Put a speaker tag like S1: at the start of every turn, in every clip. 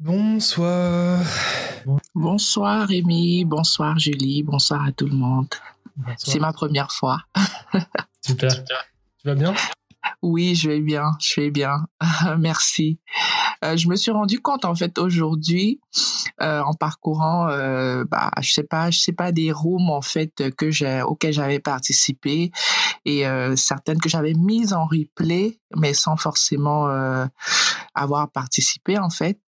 S1: Bonsoir.
S2: Bonsoir Rémi, bonsoir Julie, bonsoir à tout le monde. C'est ma première fois.
S1: Super. Tu vas bien?
S2: Oui, je vais bien, je vais bien. Merci. Euh, je me suis rendu compte en fait aujourd'hui euh, en parcourant, euh, bah, je sais pas, je sais pas des rooms en fait que j'ai auxquels j'avais participé et euh, certaines que j'avais mises en replay, mais sans forcément euh, avoir participé en fait.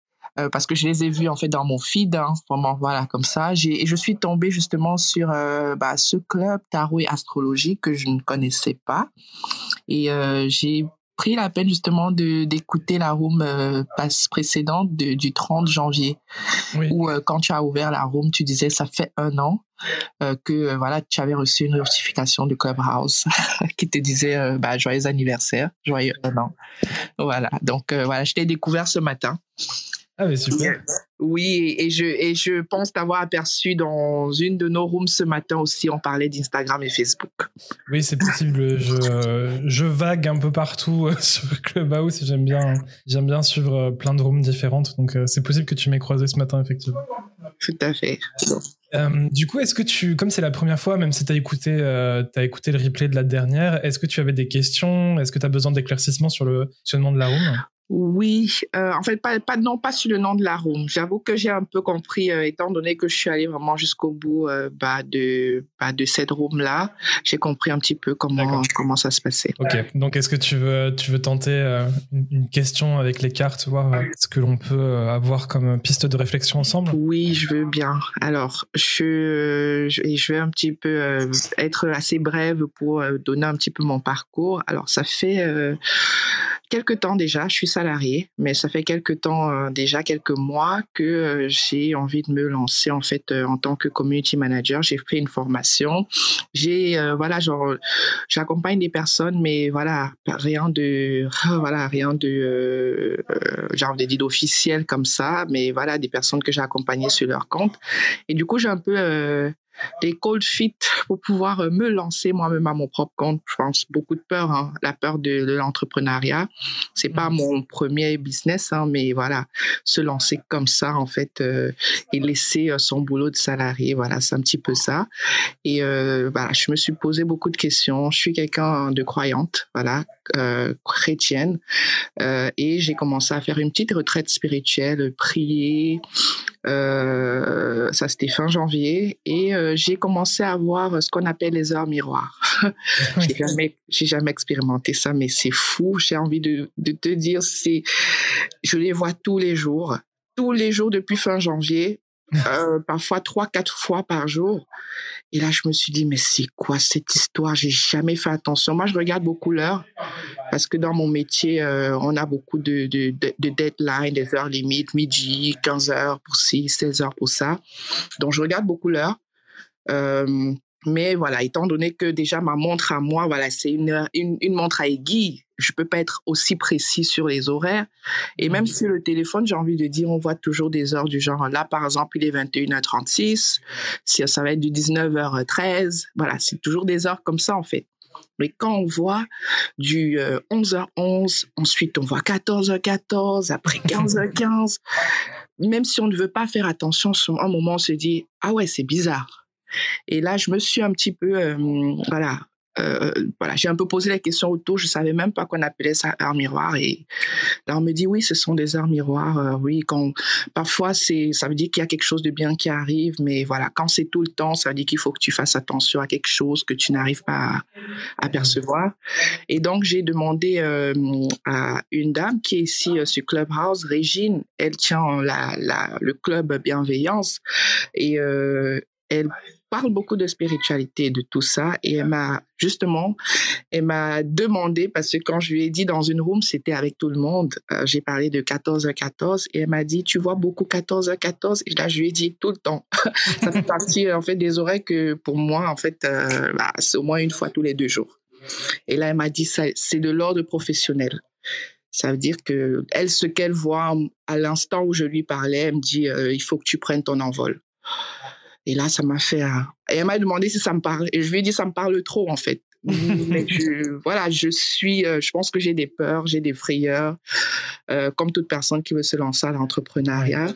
S2: Euh, parce que je les ai vus en fait dans mon feed, hein, vraiment voilà comme ça. J'ai et je suis tombée justement sur euh, bah, ce club tarot et astrologie que je ne connaissais pas. Et euh, j'ai pris la peine justement de d'écouter la room passe précédente de, du 30 janvier.
S1: Oui.
S2: où quand tu as ouvert la room tu disais ça fait un an que voilà tu avais reçu une notification du Clubhouse qui te disait bah, joyeux anniversaire joyeux un an. Voilà. Donc voilà je t'ai découvert ce matin
S1: Ah, mais super.
S2: oui, et je, et je pense t'avoir aperçu dans une de nos rooms ce matin aussi. On parlait d'Instagram et Facebook.
S1: Oui, c'est possible. Je, je vague un peu partout euh, sur Clubhouse et j'aime bien, j'aime bien suivre euh, plein de rooms différentes. Donc, euh, c'est possible que tu m'aies croisé ce matin, effectivement.
S2: Tout à fait.
S1: Euh, du coup, est-ce que tu, comme c'est la première fois, même si tu as écouté, euh, t'as écouté le replay de la dernière, est-ce que tu avais des questions? Est-ce que tu as besoin d'éclaircissement sur le fonctionnement de la room?
S2: Oui, euh, en fait, pas, pas, non, pas sur le nom de la room. J'avoue que j'ai un peu compris, euh, étant donné que je suis allée vraiment jusqu'au bout euh, bah, de, bah, de cette room-là, j'ai compris un petit peu comment, comment ça se passait.
S1: Ok, donc est-ce que tu veux, tu veux tenter une, question avec les cartes, voir ce que l'on peut avoir comme piste de réflexion ensemble?
S2: Oui, je veux bien. Alors, je, je, je vais un petit peu être assez brève pour donner un petit peu mon parcours. Alors, ça fait quelques temps déjà, je suis salariée, mais ça fait quelques temps euh, déjà, quelques mois que euh, j'ai envie de me lancer en fait euh, en tant que community manager. J'ai fait une formation. J'ai voilà, genre, j'accompagne des personnes, mais voilà, rien de voilà, rien de euh, genre de dit d'officiel comme ça, mais voilà, des personnes que j'ai accompagnées sur leur compte. Et du coup, j'ai un peu des cold feet pour pouvoir euh, me lancer moi-même à mon propre compte. Je pense beaucoup de peur, hein, la peur de, de l'entrepreneuriat. C'est pas
S1: Mhm.
S2: mon premier business, hein, mais voilà, se lancer comme ça en fait euh, et laisser euh, son boulot de salarié, voilà, c'est un petit peu ça. Et euh, voilà, je me suis posé beaucoup de questions. Je suis quelqu'un de croyante, voilà, euh, chrétienne, euh, et j'ai commencé à faire une petite retraite spirituelle, prier. Euh, ça c'était fin janvier et euh, j'ai commencé à voir ce qu'on appelle les heures miroirs. j'ai jamais, j'ai jamais expérimenté ça, mais c'est fou. J'ai envie de, de te dire, c'est, je les vois tous les jours, tous les jours depuis fin janvier, euh, parfois trois, quatre fois par jour. Et là, je me suis dit, mais c'est quoi cette histoire? J'ai jamais fait attention. Moi, je regarde beaucoup l'heure parce que dans mon métier, euh, on a beaucoup de, de, de, de deadlines, des heures limites, midi, 15 heures pour ci, 16 heures pour ça. Donc, je regarde beaucoup l'heure. Euh, mais voilà, étant donné que déjà ma montre à moi, voilà, c'est une, une, une montre à aiguille, je peux pas être aussi précis sur les horaires. Et même sur le téléphone, j'ai envie de dire, on voit toujours des heures du genre, là, par exemple, il est 21h36, si ça va être du 19h13, voilà, c'est toujours des heures comme ça, en fait. Mais quand on voit du euh, 11h11, ensuite on voit 14h14, après 15h15, même si on ne veut pas faire attention, sur un moment on se dit, ah ouais, c'est bizarre. Et là, je me suis un petit peu, euh, voilà, euh, voilà, j'ai un peu posé la question autour. Je savais même pas qu'on appelait ça heure miroir. Et là, on me dit oui, ce sont des heures miroirs. Euh, oui, quand parfois c'est, ça veut dire qu'il y a quelque chose de bien qui arrive, mais voilà, quand c'est tout le temps, ça veut dire qu'il faut que tu fasses attention à quelque chose que tu n'arrives pas à, percevoir. Et donc j'ai demandé euh, à une dame qui est ici sur Clubhouse, Régine. Elle tient la, le club Bienveillance et elle parle beaucoup de spiritualité, de tout ça. Et elle m'a, justement, elle m'a demandé, parce que quand je lui ai dit dans une room, c'était avec tout le monde, euh, j'ai parlé de 14h14, et elle m'a dit, tu vois beaucoup 14h14? Et là, je lui ai dit tout le temps. ça fait partie, en fait, des oreilles que, pour moi, en fait, euh, bah, c'est au moins une fois tous les deux jours. Et là, elle m'a dit, ça, c'est de l'ordre professionnel. Ça veut dire que elle, ce qu'elle voit à l'instant où je lui parlais, elle me dit, euh, il faut que tu prennes ton envol. Et là, ça m'a fait. Et elle m'a demandé si ça me parle. Et je lui ai dit, ça me parle trop, en fait. Mais je, voilà, je suis, euh, je pense que j'ai des peurs, j'ai des frayeurs, euh, comme toute personne qui veut se lancer à l'entrepreneuriat.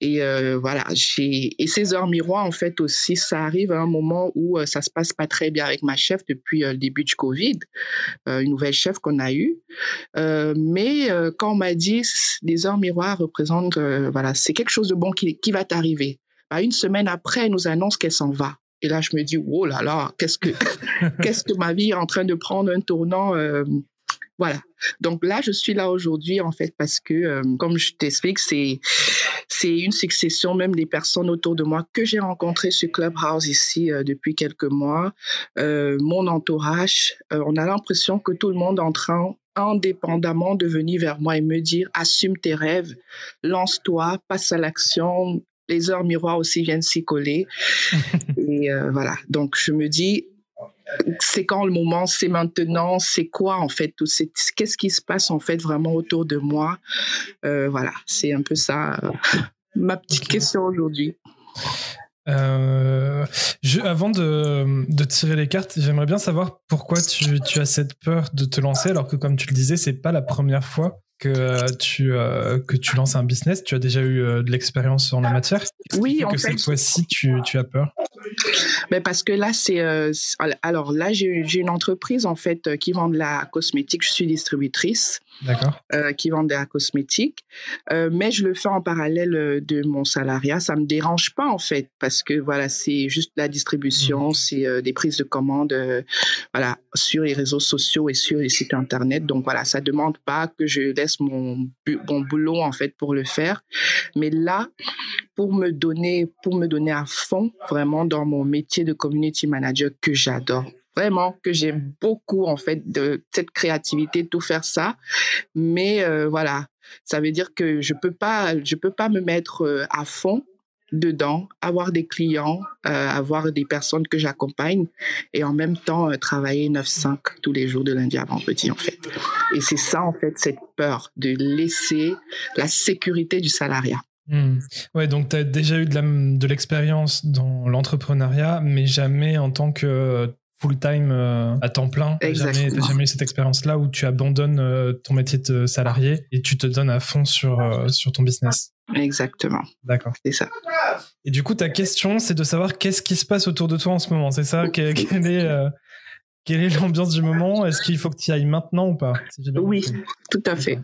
S2: Et euh, voilà, j'ai et ces heures miroirs en fait aussi, ça arrive à un moment où euh, ça se passe pas très bien avec ma chef depuis euh, le début du Covid, une nouvelle chef qu'on a eue. mais quand on m'a dit les heures miroirs représentent, voilà, c'est quelque chose de bon qui, qui va t'arriver. Bah, une semaine après, elle nous annonce qu'elle s'en va. Et là, je me dis, oh là là, qu'est-ce que, qu'est-ce que ma vie est en train de prendre un tournant voilà. Donc là, je suis là aujourd'hui en fait parce que, euh, comme je t'explique, c'est c'est une succession même des personnes autour de moi que j'ai rencontrées sur Clubhouse ici euh, depuis quelques mois. Euh, mon entourage, on a l'impression que tout le monde est en train indépendamment de venir vers moi et me dire assume tes rêves, lance-toi, passe à l'action. Les heures miroirs aussi viennent s'y coller. et voilà. Donc je me dis c'est quand le moment, c'est maintenant, c'est quoi en fait, qu'est-ce qui se passe en fait vraiment autour de moi? Euh, voilà, c'est un peu ça euh, ma petite question aujourd'hui.
S1: Euh, avant de, tirer les cartes, j'aimerais bien savoir pourquoi tu, as cette peur de te lancer, alors que comme tu le disais, c'est pas la première fois que tu que tu lances un business. Tu as déjà eu de l'expérience en la matière.
S2: Oui, en
S1: que cette fois-ci, tu, tu as peur?
S2: Mais parce que là, c'est. Euh, alors là, j'ai une entreprise, en fait, euh, qui vend de la cosmétique. Je suis distributrice. Euh, qui vend de la cosmétique. mais je le fais en parallèle de mon salariat. Ça me dérange pas, en fait, parce que voilà, c'est juste la distribution, mmh. c'est des prises de commandes voilà, sur les réseaux sociaux et sur les sites Internet. Donc voilà, ça demande pas que je laisse mon, mon boulot, en fait, pour le faire. Mais là, pour me donner, pour me donner à fond, vraiment, dans mon métier de community manager que j'adore vraiment que j'aime beaucoup en fait de cette créativité tout faire ça. Mais euh, voilà ça veut dire que je peux pas je peux pas me mettre euh, à fond dedans avoir des clients euh, avoir des personnes que j'accompagne et en même temps travailler 9-5 tous les jours de lundi à vendredi en fait. Et c'est ça en fait cette peur de laisser la sécurité du salariat.
S1: Hmm. Ouais, donc tu as déjà eu de l'expérience dans l'entrepreneuriat, mais jamais en tant que full-time euh, à temps plein. Tu jamais, jamais eu cette expérience-là où tu abandonnes euh, ton métier de salarié et tu te donnes à fond sur, euh, sur ton business.
S2: Exactement.
S1: D'accord.
S2: C'est ça.
S1: Et du coup, ta question, c'est de savoir qu'est-ce qui se passe autour de toi en ce moment. C'est ça? Quelle, est, quelle est l'ambiance du moment? Est-ce qu'il faut que tu y ailles maintenant ou pas?
S2: Oui, tout à fait.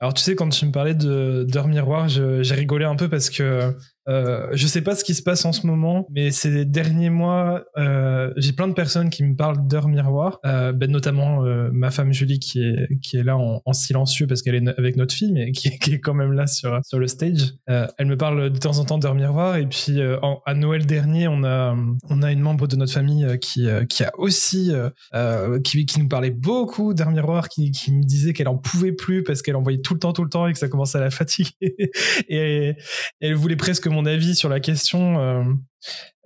S1: Alors tu sais, quand tu me parlais de d'heure miroir, j'ai rigolé un peu parce que euh, je sais pas ce qui se passe en ce moment, mais ces derniers mois, euh, j'ai plein de personnes qui me parlent d'heure miroir, euh, ben notamment euh, ma femme Julie qui est qui est là en, en silencieux parce qu'elle est avec notre fille, mais qui, est quand même là sur sur le stage. Euh, elle me parle de temps en temps d'heure miroir et puis en, à Noël dernier, on a on a une membre de notre famille qui qui a aussi qui qui nous parlait beaucoup d'heure miroir, qui qui me disait qu'elle en pouvait plus parce qu'elle envoyait tout le temps tout le temps et que ça commençait à la fatiguer et elle voulait presque mon avis sur la question. Euh,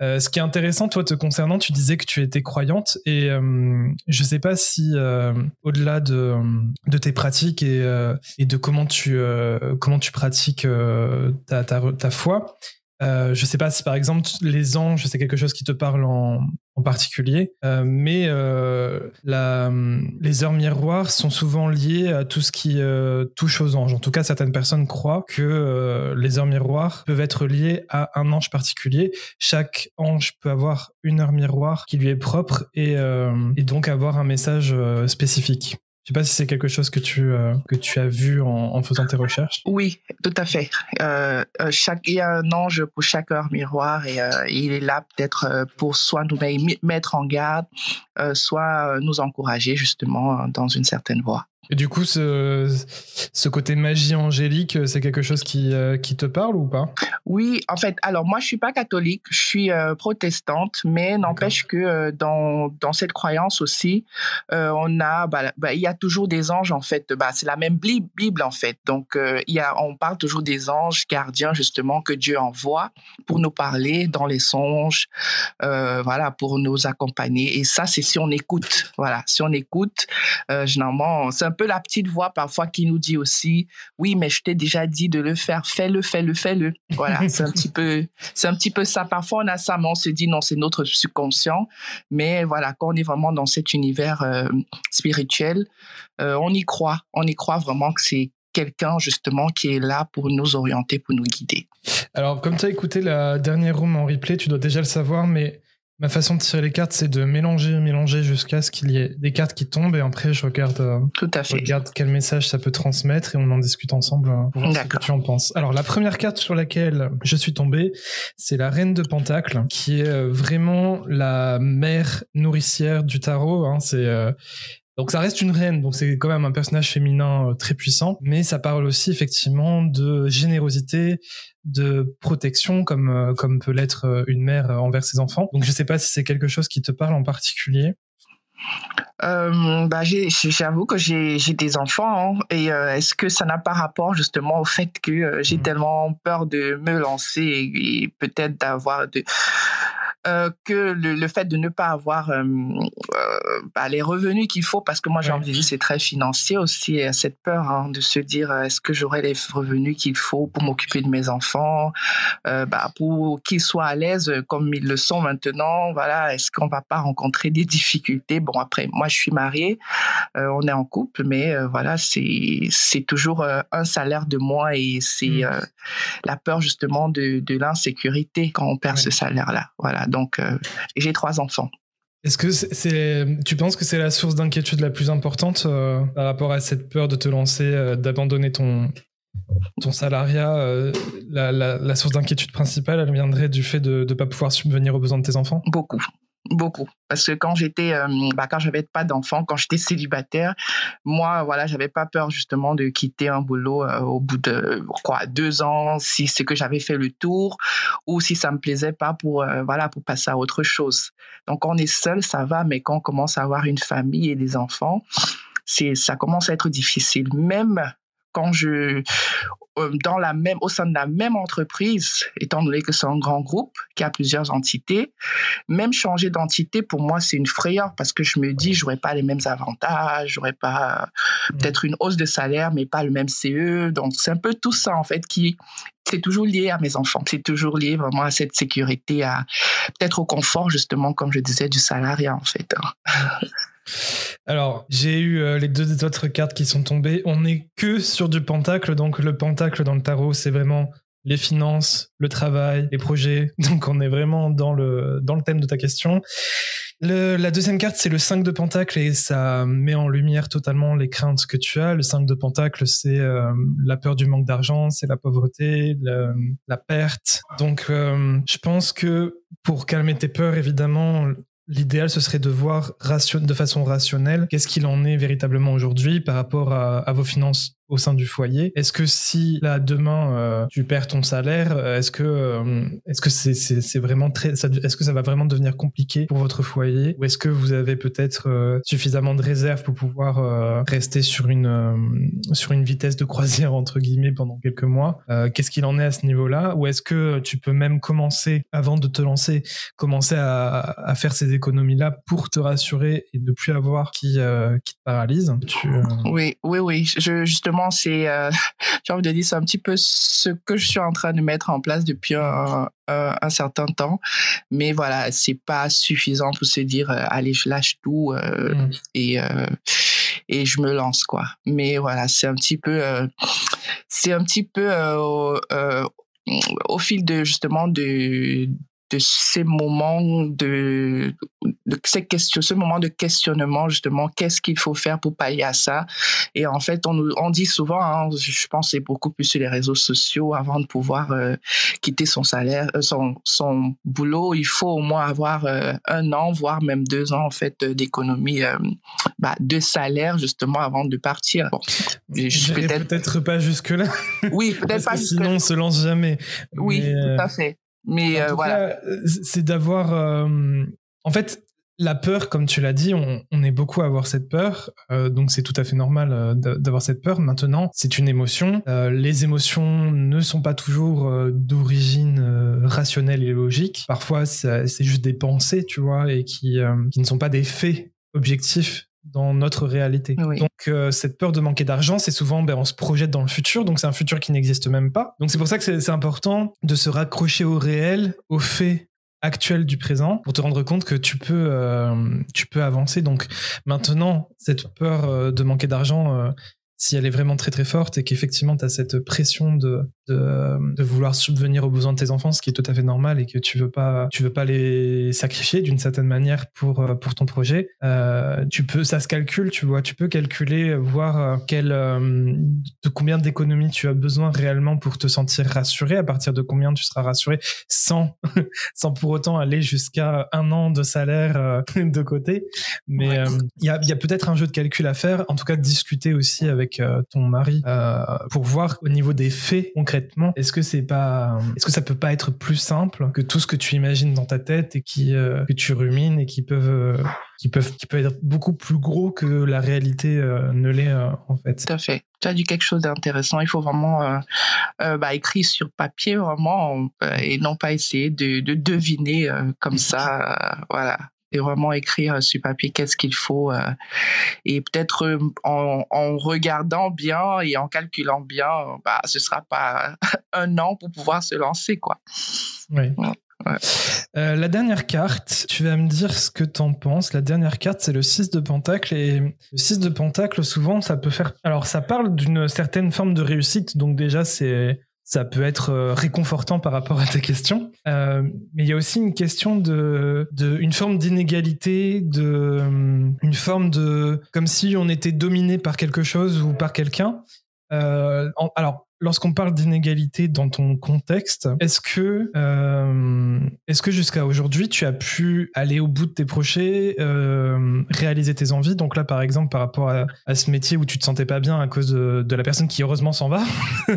S1: euh, ce qui est intéressant, toi, te concernant, tu disais que tu étais croyante et je euh, je sais pas si, au-delà de, de, tes pratiques et, et de comment tu, comment tu pratiques ta, ta, foi, euh, je sais pas si par exemple les anges c'est quelque chose qui te parle en, en particulier, euh, mais euh, la, les heures miroirs sont souvent liées à tout ce qui euh, touche aux anges. En tout cas, certaines personnes croient que euh, les heures miroirs peuvent être liées à un ange particulier. Chaque ange peut avoir une heure miroir qui lui est propre et, et donc avoir un message spécifique. Sais pas si c'est quelque chose que tu, euh, que tu as vu en, faisant tes recherches.
S2: Oui, tout à fait. Euh, euh, chaque, il y a un ange pour chaque heure miroir et il est là peut-être pour soit nous mettre en garde, soit nous encourager justement dans une certaine voie.
S1: Et du coup, ce, ce côté magie angélique, c'est quelque chose qui, euh, qui te parle ou pas?
S2: Oui, en fait, alors moi, je suis pas catholique, je suis euh, protestante, mais n'empêche que euh, dans, dans cette croyance aussi, on a, bah, bah, il y a toujours des anges en fait. Bah, c'est la même Bible en fait. Donc, il y a, on parle toujours des anges gardiens justement que Dieu envoie pour nous parler dans les songes, voilà, pour nous accompagner. Et ça, c'est si on écoute. Voilà, si on écoute, généralement, c'est un peu la petite voix parfois qui nous dit aussi, oui, mais je t'ai déjà dit de le faire, fais-le, fais-le, fais-le. Voilà, c'est un petit peu, c'est un petit peu ça. Parfois, on a ça, mais on se dit non, c'est notre subconscient. Mais voilà, quand on est vraiment dans cet univers euh, spirituel, euh, on y croit, on y croit vraiment que c'est quelqu'un justement qui est là pour nous orienter, pour nous guider.
S1: Alors, comme tu as écouté la dernière room en replay, tu dois déjà le savoir, mais Ma façon de tirer les cartes, c'est de mélanger, mélanger jusqu'à ce qu'il y ait des cartes qui tombent et après je regarde, euh,
S2: Tout à fait.
S1: regarde quel message ça peut transmettre et on en discute ensemble euh, pour voir ce que tu en penses. Alors la première carte sur laquelle je suis tombé, c'est la Reine de Pentacle, qui est euh, vraiment la mère nourricière du tarot. Hein. C'est donc ça reste une reine, donc c'est quand même un personnage féminin très puissant, mais ça parle aussi effectivement de générosité, de protection comme euh, comme peut l'être euh, une mère euh, envers ses enfants. Donc je sais pas si c'est quelque chose qui te parle en particulier.
S2: Euh, bah j'avoue que j'ai des enfants hein, et est-ce que ça n'a pas rapport justement au fait que j'ai mmh. tellement peur de me lancer et peut-être d'avoir de euh, que le, le, fait de ne pas avoir euh, euh bah, les revenus qu'il faut, parce que moi j'ai envie de c'est très financier aussi, cette peur hein, de se dire est-ce que j'aurai les revenus qu'il faut pour m'occuper de mes enfants, bah, pour qu'ils soient à l'aise comme ils le sont maintenant, voilà, est-ce qu'on va pas rencontrer des difficultés? Bon après, moi je suis mariée, on est en couple, mais voilà, c'est toujours un salaire de moi et c'est mmh. la peur justement de, de l'insécurité quand on perd ce salaire-là, voilà. Donc, euh, j'ai trois enfants.
S1: Est-ce que c'est, tu penses que c'est la source d'inquiétude la plus importante euh, par rapport à cette peur de te lancer, euh, d'abandonner ton, ton salariat la, source d'inquiétude principale, elle viendrait du fait de ne pas pouvoir subvenir aux besoins de tes enfants?
S2: Beaucoup. Beaucoup. Parce que quand j'étais, euh, bah, quand j'avais pas d'enfant, quand j'étais célibataire, moi, voilà, j'avais pas peur justement de quitter un boulot euh, au bout de quoi deux ans, si c'est que j'avais fait le tour ou si ça me plaisait pas pour euh, voilà pour passer à autre chose. Donc, quand on est seul, ça va, mais quand on commence à avoir une famille et des enfants, c'est ça commence à être difficile. Même quand je euh, dans la même au sein de la même entreprise, étant donné que c'est un grand groupe qui a plusieurs entités, même changer d'entité pour moi c'est une frayeur parce que je me dis j'aurais pas les mêmes avantages, j'aurais pas mmh. peut-être une hausse de salaire mais pas le même CE, donc c'est un peu tout ça en fait qui c'est toujours lié à mes enfants, c'est toujours lié vraiment à cette sécurité, à peut-être au confort justement comme je disais du salariat en fait.
S1: Alors, j'ai eu euh, les deux autres cartes qui sont tombées. On n'est que sur du pentacle. Donc, le pentacle dans le tarot, c'est vraiment les finances, le travail, les projets. Donc, on est vraiment dans le, dans le thème de ta question. la deuxième carte, c'est le 5 de pentacle et ça met en lumière totalement les craintes que tu as. Le 5 de pentacle, c'est euh, la peur du manque d'argent, c'est la pauvreté, la perte. Donc, euh, je pense que pour calmer tes peurs, évidemment, L'idéal, ce serait de voir de façon rationnelle qu'est-ce qu'il en est véritablement aujourd'hui par rapport à, vos finances au sein du foyer. Est-ce que si là demain euh, tu perds ton salaire, euh, est-ce que euh, est-ce que c'est vraiment très est-ce que ça va vraiment devenir compliqué pour votre foyer ou est-ce que vous avez peut-être suffisamment de réserves pour pouvoir rester sur une sur une vitesse de croisière entre guillemets pendant quelques mois? Qu'est-ce qu'il en est à ce niveau-là? Ou est-ce que tu peux même commencer avant de te lancer, commencer à, à faire ces économies-là pour te rassurer et ne plus avoir qui qui te paralyse?
S2: Oui, oui, oui. Je, justement c'est, euh, j'ai envie de dire, c'est un petit peu ce que je suis en train de mettre en place depuis un, certain temps. Mais voilà, c'est pas suffisant pour se dire, euh, allez, je lâche tout euh, mm. et et je me lance quoi. Mais voilà, c'est un petit peu, c'est un petit peu au fil de justement de de ces moments de, de ces questions, ce moment de questionnement justement, qu'est-ce qu'il faut faire pour pallier à ça? Et en fait, on, on dit souvent, hein, je pense c'est beaucoup plus sur les réseaux sociaux, avant de pouvoir euh, quitter son salaire, euh, son, son boulot, il faut au moins avoir euh, un an, voire même deux ans en fait d'économie bah, de salaire justement avant de partir. Bon,
S1: peut-être peut pas jusque là.
S2: Oui, peut-être pas.
S1: sinon, on se lance jamais.
S2: Oui, tout à fait. Mais euh, voilà.
S1: C'est d'avoir. Euh, en fait, la peur, comme tu l'as dit, on, est beaucoup à avoir cette peur, euh, donc c'est tout à fait normal d'avoir cette peur. Maintenant, c'est une émotion. les émotions ne sont pas toujours d'origine rationnelle et logique. Parfois, c'est juste des pensées, tu vois, et qui, qui ne sont pas des faits objectifs dans notre réalité. Donc cette peur de manquer d'argent, c'est souvent ben, on se projette dans le futur, donc c'est un futur qui n'existe même pas. Donc c'est pour ça que c'est important de se raccrocher au réel, au fait actuel du présent pour te rendre compte que tu peux tu peux avancer donc maintenant cette peur de manquer d'argent si elle est vraiment très très forte et qu'effectivement tu as cette pression de, de, vouloir subvenir aux besoins de tes enfants, ce qui est tout à fait normal et que tu veux pas tu veux pas les sacrifier d'une certaine manière pour euh, pour ton projet, euh, tu peux ça se calcule, tu vois, tu peux calculer voir euh, quel de combien d'économies tu as besoin réellement pour te sentir rassuré, à partir de combien tu seras rassuré sans sans pour autant aller jusqu'à un an de salaire de côté. Mais il y a, y a peut-être un jeu de calcul à faire, en tout cas discuter aussi avec euh, ton mari euh, pour voir au niveau des faits concrètement est-ce que c'est pas est-ce que ça peut pas être plus simple que tout ce que tu imagines dans ta tête et qui euh, que tu rumines et qui peuvent qui peuvent qui peuvent être beaucoup plus gros que la réalité ne l'est en fait?
S2: Tout à fait. Tu as dit quelque chose d'intéressant. Il faut vraiment bah, écrire sur papier vraiment et non pas essayer de, de deviner comme ça. voilà et vraiment écrire sur papier qu'est-ce qu'il faut euh, et peut-être euh, en, en, regardant bien et en calculant bien bah ce sera pas un an pour pouvoir se lancer quoi
S1: oui. Euh, la dernière carte, tu vas me dire ce que t'en penses. La dernière carte, c'est le 6 de Pentacle. Et le 6 de Pentacle, souvent, ça peut faire. Alors, ça parle d'une certaine forme de réussite. Donc, déjà, c'est ça peut être euh, réconfortant par rapport à tes questions. Euh, mais il y a aussi une question de, une forme d'inégalité, de euh, une forme de comme si on était dominé par quelque chose ou par quelqu'un. Alors, lorsqu'on parle d'inégalité dans ton contexte, est-ce que est-ce que jusqu'à aujourd'hui tu as pu aller au bout de tes projets, réaliser tes envies? Donc là, par exemple, par rapport à, ce métier où tu te sentais pas bien à cause de la personne qui heureusement s'en va.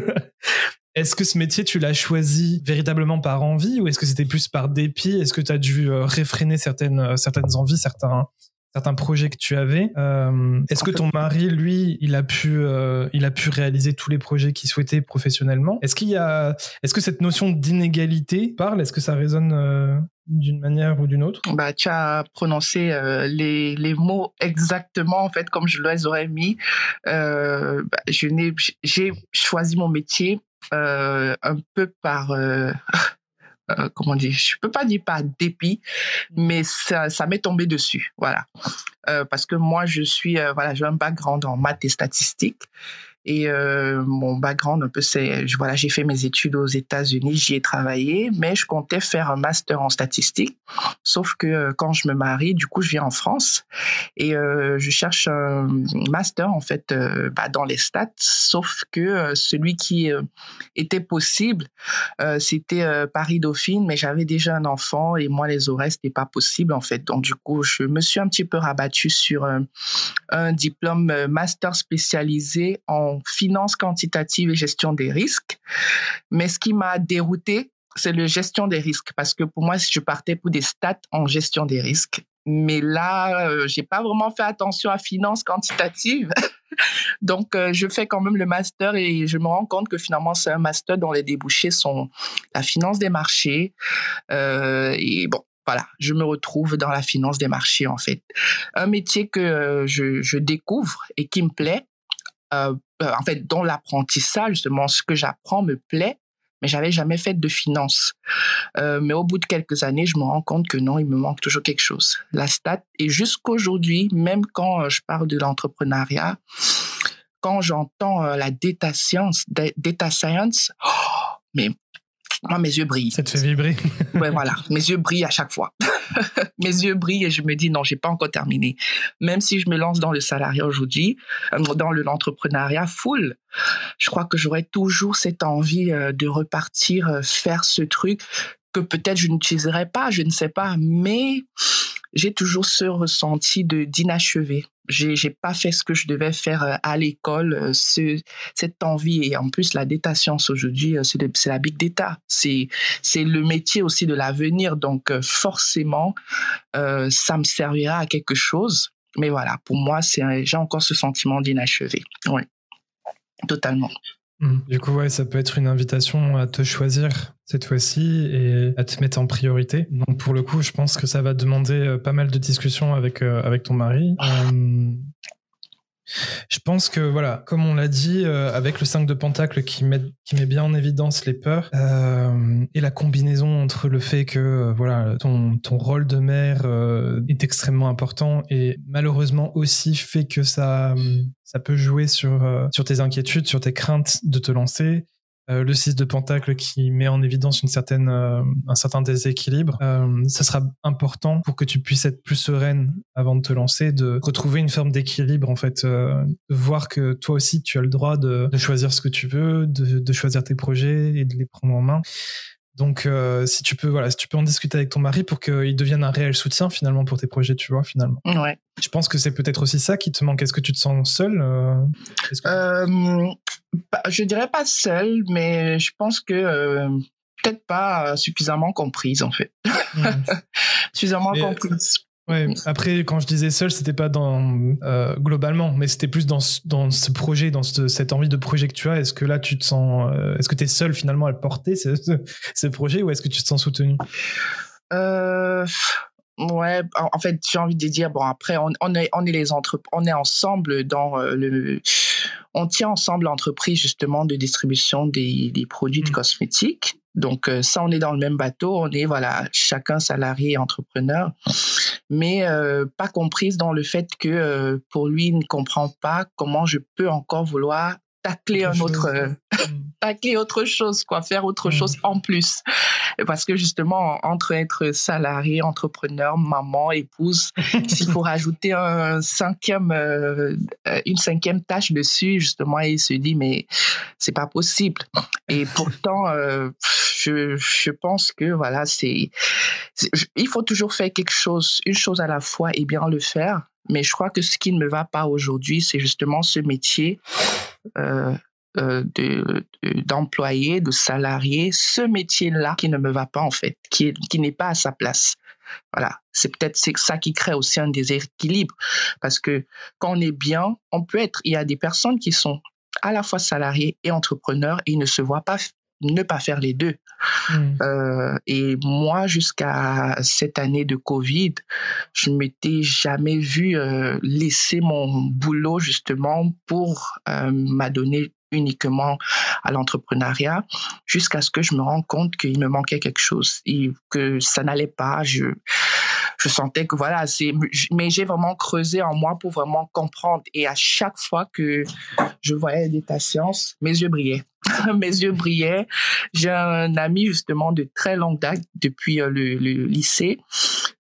S1: Est-ce que ce métier, tu l'as choisi véritablement par envie ou est-ce que c'était plus par dépit? Est-ce que tu as dû euh, réfréner certaines, euh, certaines envies, certains, certains projets que tu avais? Euh, Est-ce que ton mari, lui, il a pu, il a pu réaliser tous les projets qu'il souhaitait professionnellement? Est-ce qu'il y a, est-ce que cette notion d'inégalité parle? Est-ce que ça résonne d'une manière ou d'une autre?
S2: Bah, tu as prononcé les, les, mots exactement en fait comme je les aurais mis. bah, je n'ai, j'ai choisi mon métier euh, un peu par euh, euh, comment dire, je peux pas dire par dépit, mmh. mais ça, ça m'est tombé dessus, voilà. Parce que moi, je suis, voilà, j'ai un background en maths et statistiques. Et euh, mon background, un peu, c'est, voilà, j'ai fait mes études aux États-Unis, j'y ai travaillé, mais je comptais faire un master en statistique. Sauf que euh, quand je me marie, du coup, je viens en France et euh, je cherche un master en fait bah, dans les stats. Sauf que celui qui était possible, c'était Paris Dauphine, mais j'avais déjà un enfant et moi les horaires c'était pas possible en fait. Donc du coup, je me suis un petit peu rabattu sur un diplôme master spécialisé en finance quantitative et gestion des risques. Mais ce qui m'a dérouté, c'est le gestion des risques parce que pour moi, je partais pour des stats en gestion des risques. Mais là, euh, j'ai pas vraiment fait attention à finance quantitative. Donc, euh, je fais quand même le master et je me rends compte que finalement, c'est un master dont les débouchés sont la finance des marchés. Euh, et bon, voilà, je me retrouve dans la finance des marchés en fait. Un métier que je, je découvre et qui me plaît, euh, euh, en fait, dans l'apprentissage, justement, ce que j'apprends me plaît, mais j'avais jamais fait de finance. Euh, mais au bout de quelques années, je me rends compte que non, il me manque toujours quelque chose. La stat, et jusqu'aujourd'hui, même quand je parle de l'entrepreneuriat, quand j'entends la data science, data science, oh, mais moi, mes yeux brillent.
S1: Ça te fait vibrer.
S2: ouais, voilà. Mes yeux brillent à chaque fois. mes yeux brillent et je me dis non, j'ai pas encore terminé. Même si je me lance dans le salariat aujourd'hui, euh, dans l'entrepreneuriat full, je crois que j'aurais toujours cette envie euh, de repartir, euh, faire ce truc que peut-être je n'utiliserai pas, je ne sais pas, mais j'ai toujours ce ressenti de d'inachevé. J'ai j'ai pas fait ce que je devais faire euh, à l'école, euh, ce, cette envie et en plus la data science aujourd'hui euh, c'est la big data, c'est c'est le métier aussi de l'avenir donc forcément ça me servira à quelque chose. Mais voilà, pour moi c'est j'ai encore ce sentiment d'inachevé. Oui. Totalement.
S1: Mmh. Du coup, ouais, ça peut être une invitation à te choisir cette fois-ci et à te mettre en priorité. Donc, pour le coup, je pense que ça va demander euh, pas mal de discussions avec, euh, avec ton mari. Euh, je pense que, voilà, comme on l'a dit, euh, avec le 5 de Pentacle qui met, bien en évidence les peurs, euh, et la combinaison entre le fait que, euh, voilà, ton, rôle de mère est extrêmement important et malheureusement aussi fait que ça, peut jouer sur tes inquiétudes, sur tes craintes de te lancer. Euh, le 6 de Pentacle qui met en évidence une certaine, euh, un certain déséquilibre, euh, ça sera important pour que tu puisses être plus sereine avant de te lancer, de retrouver une forme d'équilibre en fait, de voir que toi aussi tu as le droit de, de choisir ce que tu veux, de, de, choisir tes projets et de les prendre en main. Donc, si tu peux, voilà, si tu peux en discuter avec ton mari pour qu'il devienne un réel soutien finalement pour tes projets, tu vois, finalement.
S2: Ouais.
S1: Je pense que c'est peut-être aussi ça qui te manque. Est-ce que tu te sens seul
S2: je dirais pas seule, mais je pense que euh, peut-être pas suffisamment comprise en fait. Mmh. suffisamment comprise.
S1: Ouais, après, quand je disais seul, c'était pas dans euh, globalement, mais c'était plus dans ce, dans ce projet, dans cette envie de projet que tu as. Est-ce que là, tu te sens, euh, est-ce que tu es seul finalement à porter, ce, ce, projet, ou est-ce que tu te sens soutenu
S2: euh, Ouais, en fait, j'ai envie de dire, bon, après, on, on est, on est les on est ensemble dans le, on tient ensemble l'entreprise justement de distribution des, des produits de mmh. cosmétiques. Donc euh, ça, on est dans le même bateau, on est voilà chacun salarié et entrepreneur, mais euh, pas comprise dans le fait que euh, pour lui, il ne comprend pas comment je peux encore vouloir tacler un autre, euh. Tacler autre chose, quoi, faire autre mm. chose en plus. Parce que justement, entre être salarié, entrepreneur, maman, épouse, s'il faut rajouter un cinquième, euh, une cinquième tâche dessus, justement, il se dit, mais c'est pas possible. Et pourtant, euh, je, je pense que voilà, c'est, il faut toujours faire quelque chose, une chose à la fois et bien le faire. Mais je crois que ce qui ne me va pas aujourd'hui, c'est justement ce métier euh, euh, de, d'employé, de, salarié, ce métier-là qui ne me va pas en fait, qui, qui n'est pas à sa place. Voilà, c'est peut-être c'est ça qui crée aussi un déséquilibre parce que quand on est bien, on peut être. Il y a des personnes qui sont à la fois salariés et entrepreneurs et ils ne se voient pas ne pas faire les deux. Hmm. Euh, et moi, jusqu'à cette année de Covid, je m'étais jamais vu euh, laisser mon boulot justement pour euh, m'adonner uniquement à l'entrepreneuriat jusqu'à ce que je me rende compte qu'il me manquait quelque chose et que ça n'allait pas. Je sentais que voilà, c'est, mais j'ai vraiment creusé en moi pour vraiment comprendre. Et à chaque fois que je voyais des science, mes yeux brillaient. mes yeux brillaient. J'ai un ami justement de très longue date depuis euh, le, lycée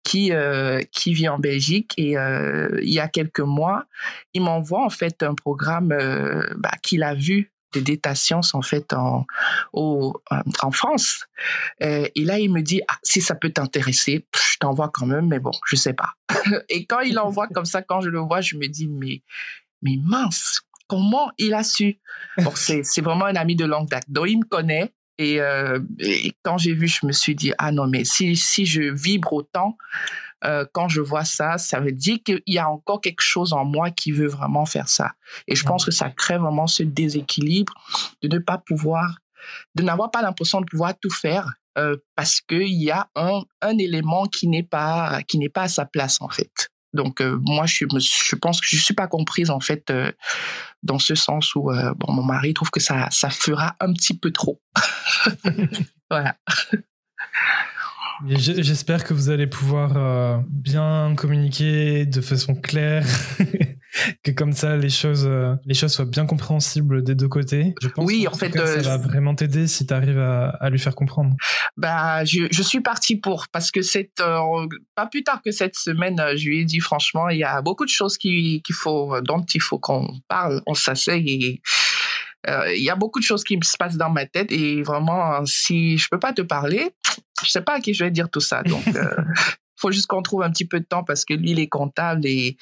S2: qui euh, qui vit en Belgique et euh, il y a quelques mois, il m'envoie en fait un programme bah, qu'il a vu de data science en fait en au, en France. et là, il me dit ah, si ça peut t'intéresser, je t'envoie quand même, mais bon, je sais pas. et quand il envoie comme ça, quand je le vois, je me dis mais mais mince, comment il a su? Bon, c'est vraiment un ami de longue date. Donc, il me connaît. Euh, et, quand j'ai vu, je me suis dit, ah non, mais si, si je vibre autant, euh, quand je vois ça, ça veut dire qu'il y a encore quelque chose en moi qui veut vraiment faire ça. Et je pense que ça crée vraiment ce déséquilibre de ne pas pouvoir, de n'avoir pas l'impression de pouvoir tout faire. Euh, parce qu'il y a un, élément qui n'est pas pas à sa place en fait. Donc euh, moi, je, pense que je suis pas comprise en fait dans ce sens où bon, mon mari trouve que ça, ça fera un petit peu trop. voilà.
S1: J'espère que vous allez pouvoir bien communiquer de façon claire que comme ça les choses euh, les choses soient bien compréhensibles des deux côtés. Je pense
S2: oui, en, fait,
S1: ça va vraiment t'aider si tu arrives à, à, lui faire comprendre.
S2: Bah, je, je suis partie pour parce que cette euh, pas plus tard que cette semaine, euh, je lui ai dit franchement, il y a beaucoup de choses qu'il faut dont il faut qu'on parle, on s'asseye et il y a beaucoup de choses qui se passent dans ma tête et vraiment si je peux pas te parler, je sais pas à qui je vais dire tout ça. Donc faut juste qu'on trouve un petit peu de temps parce que lui, il est comptable et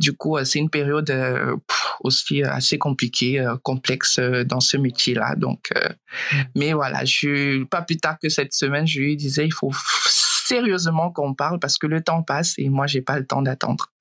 S2: du coup, euh, c'est une période euh, aussi assez compliquée, euh, complexe dans ce métier-là. Donc, mm. mais voilà, je, pas plus tard que cette semaine, je lui disais, il faut sérieusement qu'on parle parce que le temps passe et moi, j'ai pas le temps d'attendre.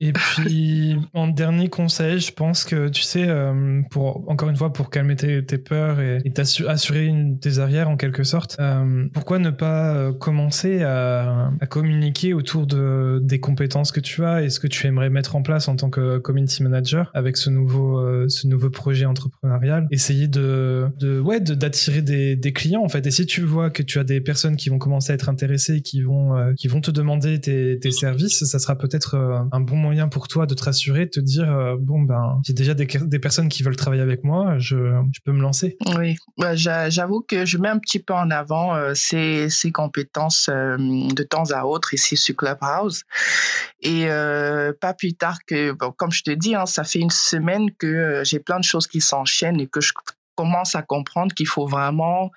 S1: Et puis, en dernier conseil, je pense que, tu sais, euh, pour, encore une fois, pour calmer tes, peurs et, assurer une, tes arrières en quelque sorte, euh, pourquoi ne pas euh, commencer à, communiquer autour de, des compétences que tu as et ce que tu aimerais mettre en place en tant que community manager avec ce nouveau, ce nouveau projet entrepreneurial? Essayer de, ouais, d'attirer des, clients, en fait. Et si tu vois que tu as des personnes qui vont commencer à être intéressées, qui vont, qui vont te demander tes services, ça sera peut-être euh, un bon moyen pour toi de te rassurer, de te dire euh, bon ben j'ai déjà des, personnes qui veulent travailler avec moi, je, peux me lancer.
S2: Oui, bah, j'avoue que je mets un petit peu en avant euh, ces, ces, compétences de temps à autre ici sur Clubhouse et pas plus tard que comme je te dis, hein, ça fait une semaine que j'ai plein de choses qui s'enchaînent et que je commence à comprendre qu'il faut vraiment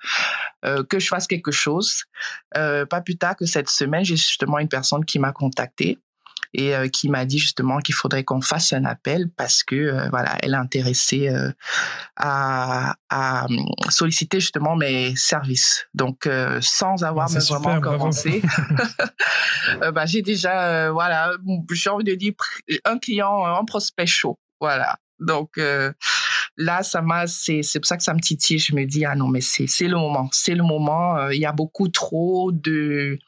S2: que je fasse quelque chose. pas plus tard que cette semaine, j'ai justement une personne qui m'a contacté et euh, qui m'a dit justement qu'il faudrait qu'on fasse un appel parce que euh, voilà, elle est intéressée euh, à, à, hum, solliciter justement mes services. Donc sans avoir même vraiment commencé, bah, j'ai déjà voilà, j'ai envie de dire un client, un prospect chaud. Voilà. Donc là, ça m'a, c'est, c'est pour ça que ça me titille. Je me dis, ah non, mais c'est, c'est le moment. C'est le moment. Il y a beaucoup trop de,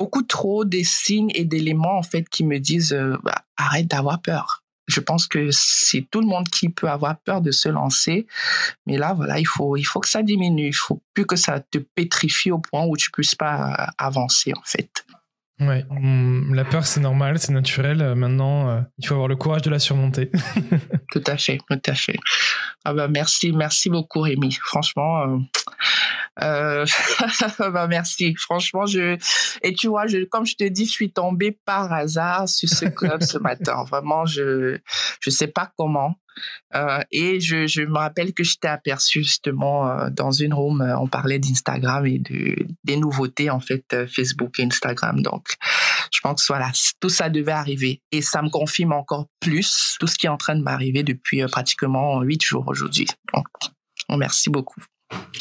S2: beaucoup trop des signes et d'éléments en fait qui me disent euh, bah, arrête d'avoir peur. Je pense que c'est tout le monde qui peut avoir peur de se lancer, mais là voilà il faut il faut que ça diminue, il faut plus que ça te pétrifie au point où tu puisses pas euh, avancer en fait.
S1: Ouais, la peur c'est normal, c'est naturel. Euh, maintenant, il faut avoir le courage de la surmonter.
S2: tout à fait, tout à fait. Ah bah merci, merci beaucoup Rémi. Franchement, euh, bah merci. Franchement, je et tu vois, je comme je te dis, je suis tombée par hasard sur ce club ce matin. Vraiment, je je sais pas comment. Euh, et je, je me rappelle que je t'ai aperçu justement euh, dans une room, euh, on parlait d'Instagram et de, des nouveautés en fait Facebook et Instagram. Donc, je pense que voilà, tout ça devait arriver et ça me confirme encore plus tout ce qui est en train de m'arriver depuis pratiquement huit jours aujourd'hui. Donc, merci beaucoup.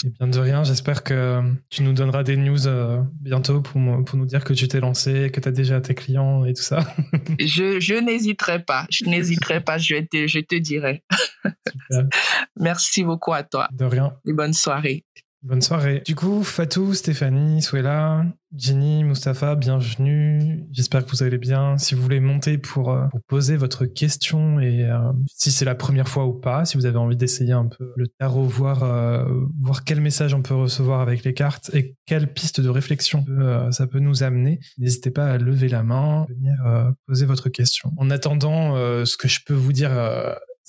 S1: Et bien de rien, j'espère que tu nous donneras des news euh, bientôt pour, pour, nous dire que tu t'es lancé, que tu as déjà tes clients et tout ça.
S2: je, je n'hésiterai pas, je n'hésiterai pas, je te, je te dirai. Merci beaucoup à toi.
S1: De rien.
S2: Et bonne soirée.
S1: Bonne soirée. Du coup, Fatou, Stéphanie, Souela, Jenny, Mustapha, bienvenue. J'espère que vous allez bien. Si vous voulez monter pour, euh, poser votre question et euh, si c'est la première fois ou pas, si vous avez envie d'essayer un peu le tarot, voir, euh, voir quel message on peut recevoir avec les cartes et quelle piste de réflexion ça peut nous amener, n'hésitez pas à lever la main, venir poser votre question. En attendant, ce que je peux vous dire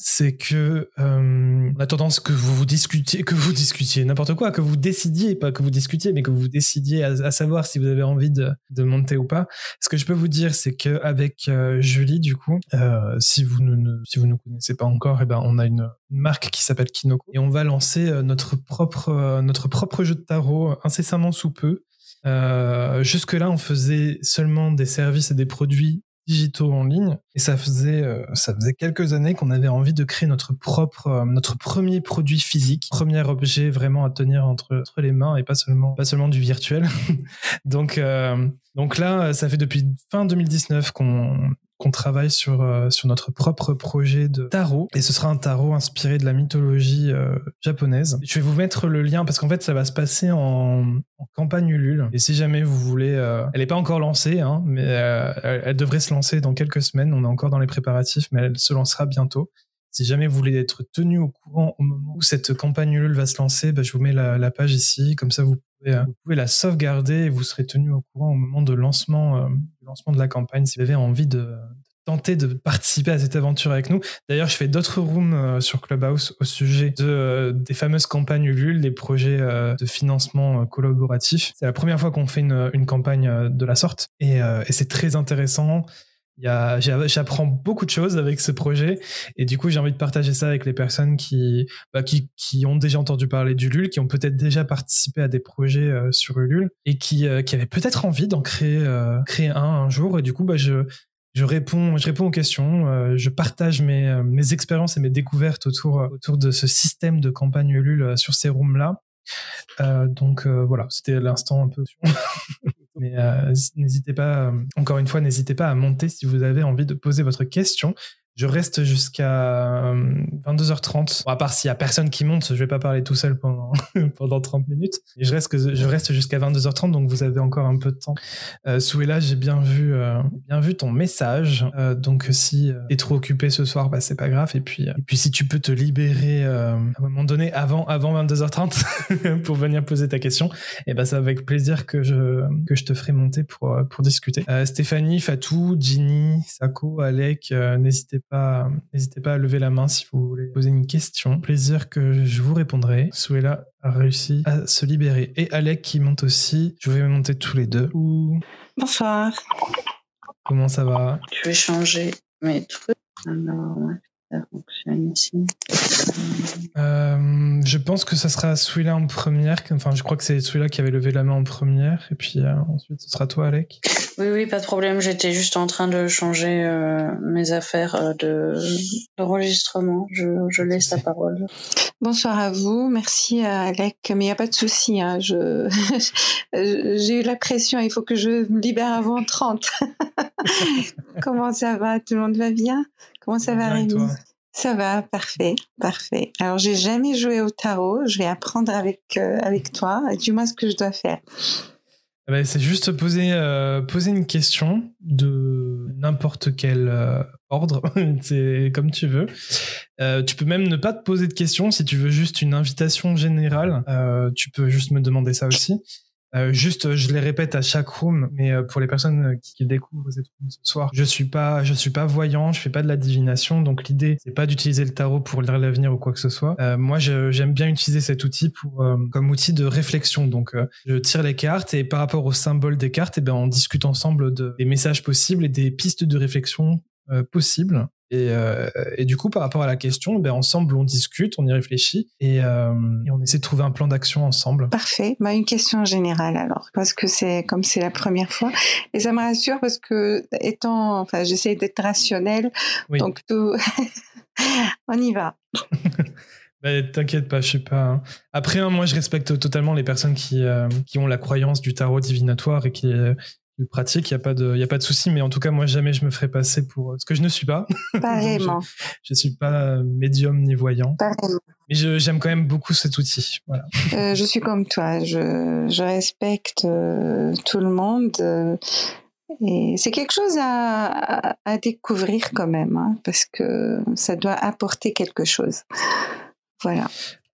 S1: c'est que euh, on a tendance que vous, discutiez, que vous discutiez n'importe quoi, que vous décidiez, pas que vous discutiez, mais que vous décidiez à, savoir si vous avez envie de, de, monter ou pas. Ce que je peux vous dire, c'est que avec euh, Julie, du coup, euh, si vous ne si vous ne connaissez pas encore, eh ben on a une, marque qui s'appelle Kinoko et on va lancer euh, notre propre euh, notre propre jeu de tarot incessamment sous peu. jusque là, on faisait seulement des services et des produits digitaux en ligne. Et ça faisait, euh, ça faisait quelques années qu'on avait envie de créer notre propre, euh, notre premier produit physique, premier objet vraiment à tenir entre, entre les mains et pas seulement, pas seulement du virtuel. donc, euh, donc là, ça fait depuis fin 2019 qu'on qu'on travaille sur, euh, sur notre propre projet de tarot. Et ce sera un tarot inspiré de la mythologie euh, japonaise. Je vais vous mettre le lien parce qu'en fait, ça va se passer en, campagne Ulule. Et si jamais vous voulez, euh, elle n'est pas encore lancée, hein, mais elle, devrait se lancer dans quelques semaines. On est encore dans les préparatifs, mais elle se lancera bientôt. Si jamais vous voulez être tenu au courant au moment où cette campagne Ulule va se lancer, bah, je vous mets la, page ici. Comme ça, vous pouvez, la sauvegarder et vous serez tenu au courant au moment de lancement de la campagne si vous avez envie de, tenter de participer à cette aventure avec nous. D'ailleurs, je fais d'autres rooms euh, sur Clubhouse au sujet de, euh, des fameuses campagnes Ulule, des projets euh, de financement collaboratif. C'est la première fois qu'on fait une, campagne de la sorte et c'est très intéressant. J'apprends beaucoup de choses avec ce projet et du coup j'ai envie de partager ça avec les personnes qui, bah, qui, ont déjà entendu parler d'Ulule, qui ont peut-être déjà participé à des projets sur Ulule et qui, qui avaient peut-être envie d'en créer, créer un un jour. Et du coup, bah, je, je réponds, je réponds aux questions, euh, je partage mes, euh, mes expériences et mes découvertes autour, autour de ce système de campagne Ulule euh, sur ces rooms-là. Donc voilà, c'était l'instant un peu Mais n'hésitez pas, encore une fois, n'hésitez pas à monter si vous avez envie de poser votre question. Je reste jusqu'à 22h30. Bon, à part s'il y a personne qui monte, je vais pas parler tout seul pendant, pendant 30 minutes. Je reste, je reste jusqu'à 22h30, donc vous avez encore un peu de temps. Euh, Souela, j'ai bien vu, euh, bien vu ton message. Euh, donc si tu es trop occupé ce soir, bah, c'est pas grave. Et puis, et puis si tu peux te libérer à un moment donné avant, avant 22h30 pour venir poser ta question, et eh ben, c'est avec plaisir que je, que je te ferai monter pour, pour discuter. Stéphanie, Fatou, Ginny, Sako, Alec, n'hésitez pas n'hésitez pas à lever la main si vous voulez poser une question. Plaisir que je vous répondrai. Souela a réussi à se libérer. Et Alec qui monte aussi. Je vais monter tous les deux.
S3: Bonsoir.
S1: Comment ça va?
S3: Je vais changer mes trucs. Alors.
S1: Euh, je pense que ça sera celui-là en première. Enfin, je crois que c'est celui-là qui avait levé la main en première. Et puis euh, ensuite, ce sera toi, Alec.
S3: Oui, oui, pas de problème. J'étais juste en train de changer euh, mes affaires de d'enregistrement. Je, je laisse la parole.
S4: Bonsoir à vous. Merci, Alec. Mais il n'y a pas de souci. Hein. Je... J'ai eu la pression. Il faut que je me libère avant 30. Comment ça va? Tout le monde va bien? Comment ça va, Rémi? ça va, parfait, parfait. Alors, j'ai jamais joué au tarot. Je vais apprendre avec euh, avec toi. Dis-moi ce que je dois faire.
S1: Eh ben, c'est juste poser euh, poser une question de n'importe quel euh, ordre. c'est comme tu veux. tu peux même ne pas te poser de questions si tu veux juste une invitation générale. tu peux juste me demander ça aussi. Euh, juste, je les répète à chaque room, mais euh, pour les personnes qui, découvrent cette room ce soir, je suis pas, je suis pas voyant, je fais pas de la divination, donc l'idée c'est pas d'utiliser le tarot pour lire l'avenir ou quoi que ce soit. Euh, moi, j'aime bien utiliser cet outil pour comme outil de réflexion. Donc, je tire les cartes et par rapport au symbole des cartes, et eh ben on discute ensemble de, des messages possibles et des pistes de réflexion possibles. Euh, et, du coup, par rapport à la question, ben, ensemble, on discute, on y réfléchit et, euh, et on essaie de trouver un plan d'action ensemble.
S4: Parfait. Bah, une question générale alors, parce que c'est comme c'est la première fois. Et ça me rassure parce que étant, enfin, j'essaie d'être rationnel, donc tout, on y va.
S1: Bah, T'inquiète pas, je sais pas. Hein. Après, hein, moi, je respecte totalement les personnes qui, euh, qui ont la croyance du tarot divinatoire et qui, pratique, il n'y a pas de, y a pas de souci. Mais en tout cas, moi, jamais je me ferai passer pour ce que je ne suis pas.
S4: Pareillement.
S1: je, ne suis pas médium ni voyant.
S4: Pareillement.
S1: Mais j'aime quand même beaucoup cet outil. Voilà.
S4: Euh, je suis comme toi. Je, je respecte euh, tout le monde. Euh, et c'est quelque chose à, à, découvrir quand même, hein, parce que ça doit apporter quelque chose. Voilà.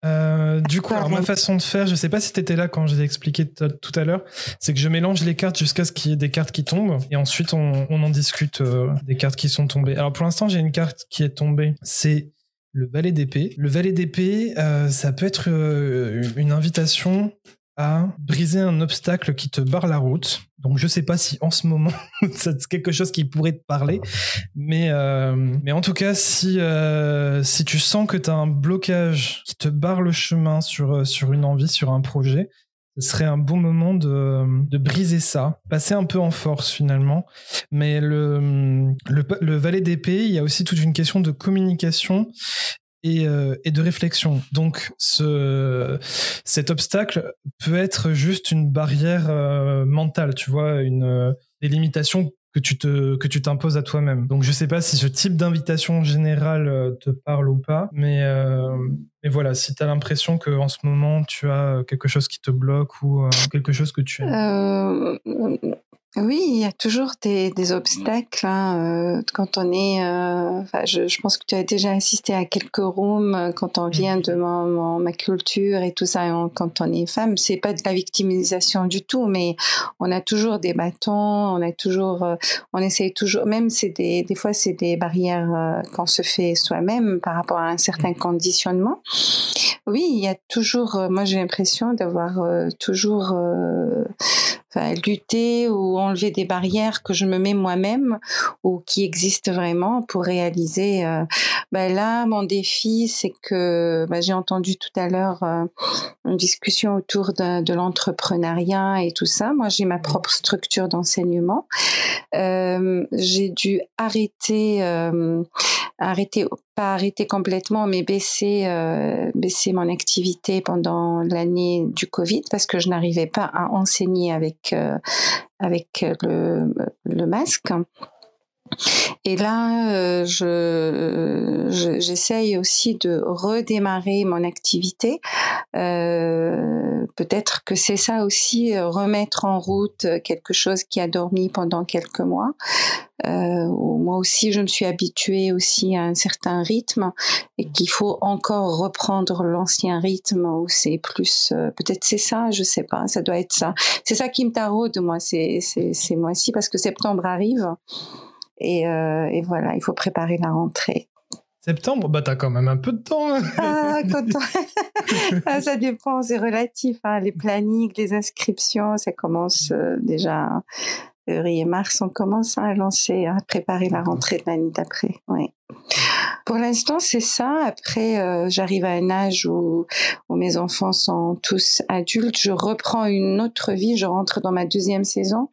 S1: Euh, du coup, alors ma façon de faire, je sais pas si tu étais là quand j'ai expliqué tout à l'heure, c'est que je mélange les cartes jusqu'à ce qu'il y ait des cartes qui tombent et ensuite on, en discute euh, des cartes qui sont tombées. Alors pour l'instant, j'ai une carte qui est tombée, c'est le valet d'épée. Le valet d'épée, euh, ça peut être une invitation à briser un obstacle qui te barre la route. Donc je sais pas si en ce moment c'est quelque chose qui pourrait te parler, mais euh, mais en tout cas si euh, si tu sens que tu as un blocage qui te barre le chemin sur euh, sur une envie, sur un projet, ce serait un bon moment de, de briser ça, passer un peu en force finalement. Mais le, le, le valet d'épée, il y a aussi toute une question de communication euh, et, de réflexion. Donc, ce, cet obstacle peut être juste une barrière euh, mentale, tu vois, une des limitations que tu te que tu t'imposes à toi-même. Donc, je sais pas si ce type d'invitation générale euh, te parle ou pas, mais mais voilà, si tu as l'impression que en ce moment tu as quelque chose qui te bloque ou quelque chose que tu
S4: aimes. Oui, il y a toujours des, des obstacles hein, euh, quand on est. Euh, enfin, je, je, pense que tu as déjà assisté à quelques rooms euh, quand on vient de ma, ma culture et tout ça. quand on est femme, c'est pas de la victimisation du tout, mais on a toujours des bâtons, on a toujours, on essaye toujours. Même c'est des, des fois c'est des barrières qu'on se fait soi-même par rapport à un certain mmh. conditionnement. Oui, il y a toujours. moi, j'ai l'impression d'avoir toujours lutter ou enlever des barrières que je me mets moi-même ou qui existent vraiment pour réaliser. Euh, ben là, mon défi, c'est que ben j'ai entendu tout à l'heure euh, une discussion autour de, l'entrepreneuriat et tout ça. Moi, j'ai ma propre structure d'enseignement. Euh, j'ai dû arrêter arrêté, pas arrêté complètement, mais baissé, euh, mon activité pendant l'année du Covid parce que je n'arrivais pas à enseigner avec, euh, avec le, le masque. Et là, euh, je, j'essaye aussi de redémarrer mon activité. Euh, peut-être que c'est ça aussi, euh, remettre en route quelque chose qui a dormi pendant quelques mois. moi aussi, je me suis habituée aussi à un certain rythme et qu'il faut encore reprendre l'ancien rythme où c'est plus, peut-être c'est ça, je sais pas, ça doit être ça. C'est ça qui me taraude, moi, c'est, c'est, c'est moi aussi parce que septembre arrive. Euh, et, voilà, il faut préparer la rentrée.
S1: Septembre, bah t'as quand même un peu de temps. Hein.
S4: Ah, ah, ça dépend, c'est relatif. Hein. Les plannings, les inscriptions, ça commence euh, déjà février, mars, on commence à lancer, à préparer la rentrée de l'année d'après. Oui. Pour l'instant, c'est ça. Après, euh, j'arrive à un âge où, où, mes enfants sont tous adultes. Je reprends une autre vie. Je rentre dans ma deuxième saison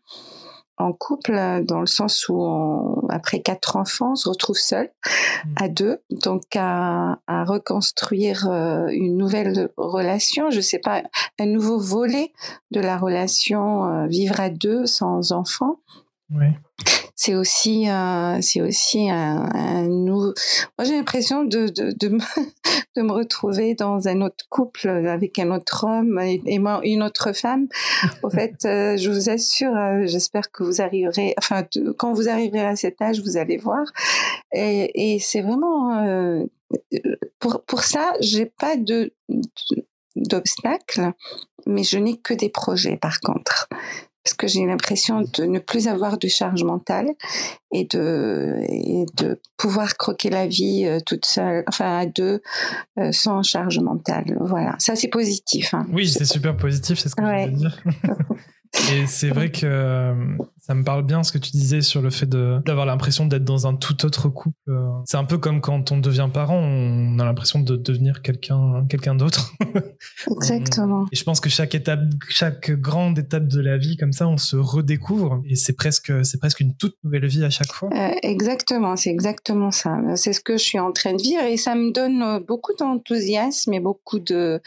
S4: en couple dans le sens où après quatre enfants on se retrouve seul mmh. à deux donc à, reconstruire euh, une nouvelle relation je sais pas un nouveau volet de la relation euh, vivre à deux sans enfants oui c'est aussi c'est aussi un, un moi j'ai l'impression de de, de, me, de me retrouver dans un autre couple avec un autre homme et, une autre femme. Au fait euh, je vous assure euh, j'espère que vous arriverez enfin quand vous arriverez à cet âge vous allez voir. Et, et c'est vraiment euh, pour pour ça j'ai pas de d'obstacles mais je n'ai que des projets par contre parce que j'ai l'impression de ne plus avoir de charge mentale et de, et de pouvoir croquer la vie euh, toute seule, enfin à deux, euh, sans charge mentale. Voilà, ça c'est positif. Hein.
S1: Oui, c'est super positif, c'est ce que je veux dire. et c'est vrai que euh, ça me parle bien ce que tu disais sur le fait d'avoir l'impression d'être dans un tout autre couple. C'est un peu comme quand on devient parent, on a l'impression de devenir quelqu'un quelqu'un d'autre.
S4: Exactement.
S1: Et je pense que chaque étape, chaque grande étape de la vie, comme ça, on se redécouvre et c'est presque, c'est presque une toute nouvelle vie à chaque fois.
S4: Euh, exactement, c'est exactement ça. C'est ce que je suis en train de vivre et ça me donne beaucoup d'enthousiasme et beaucoup de,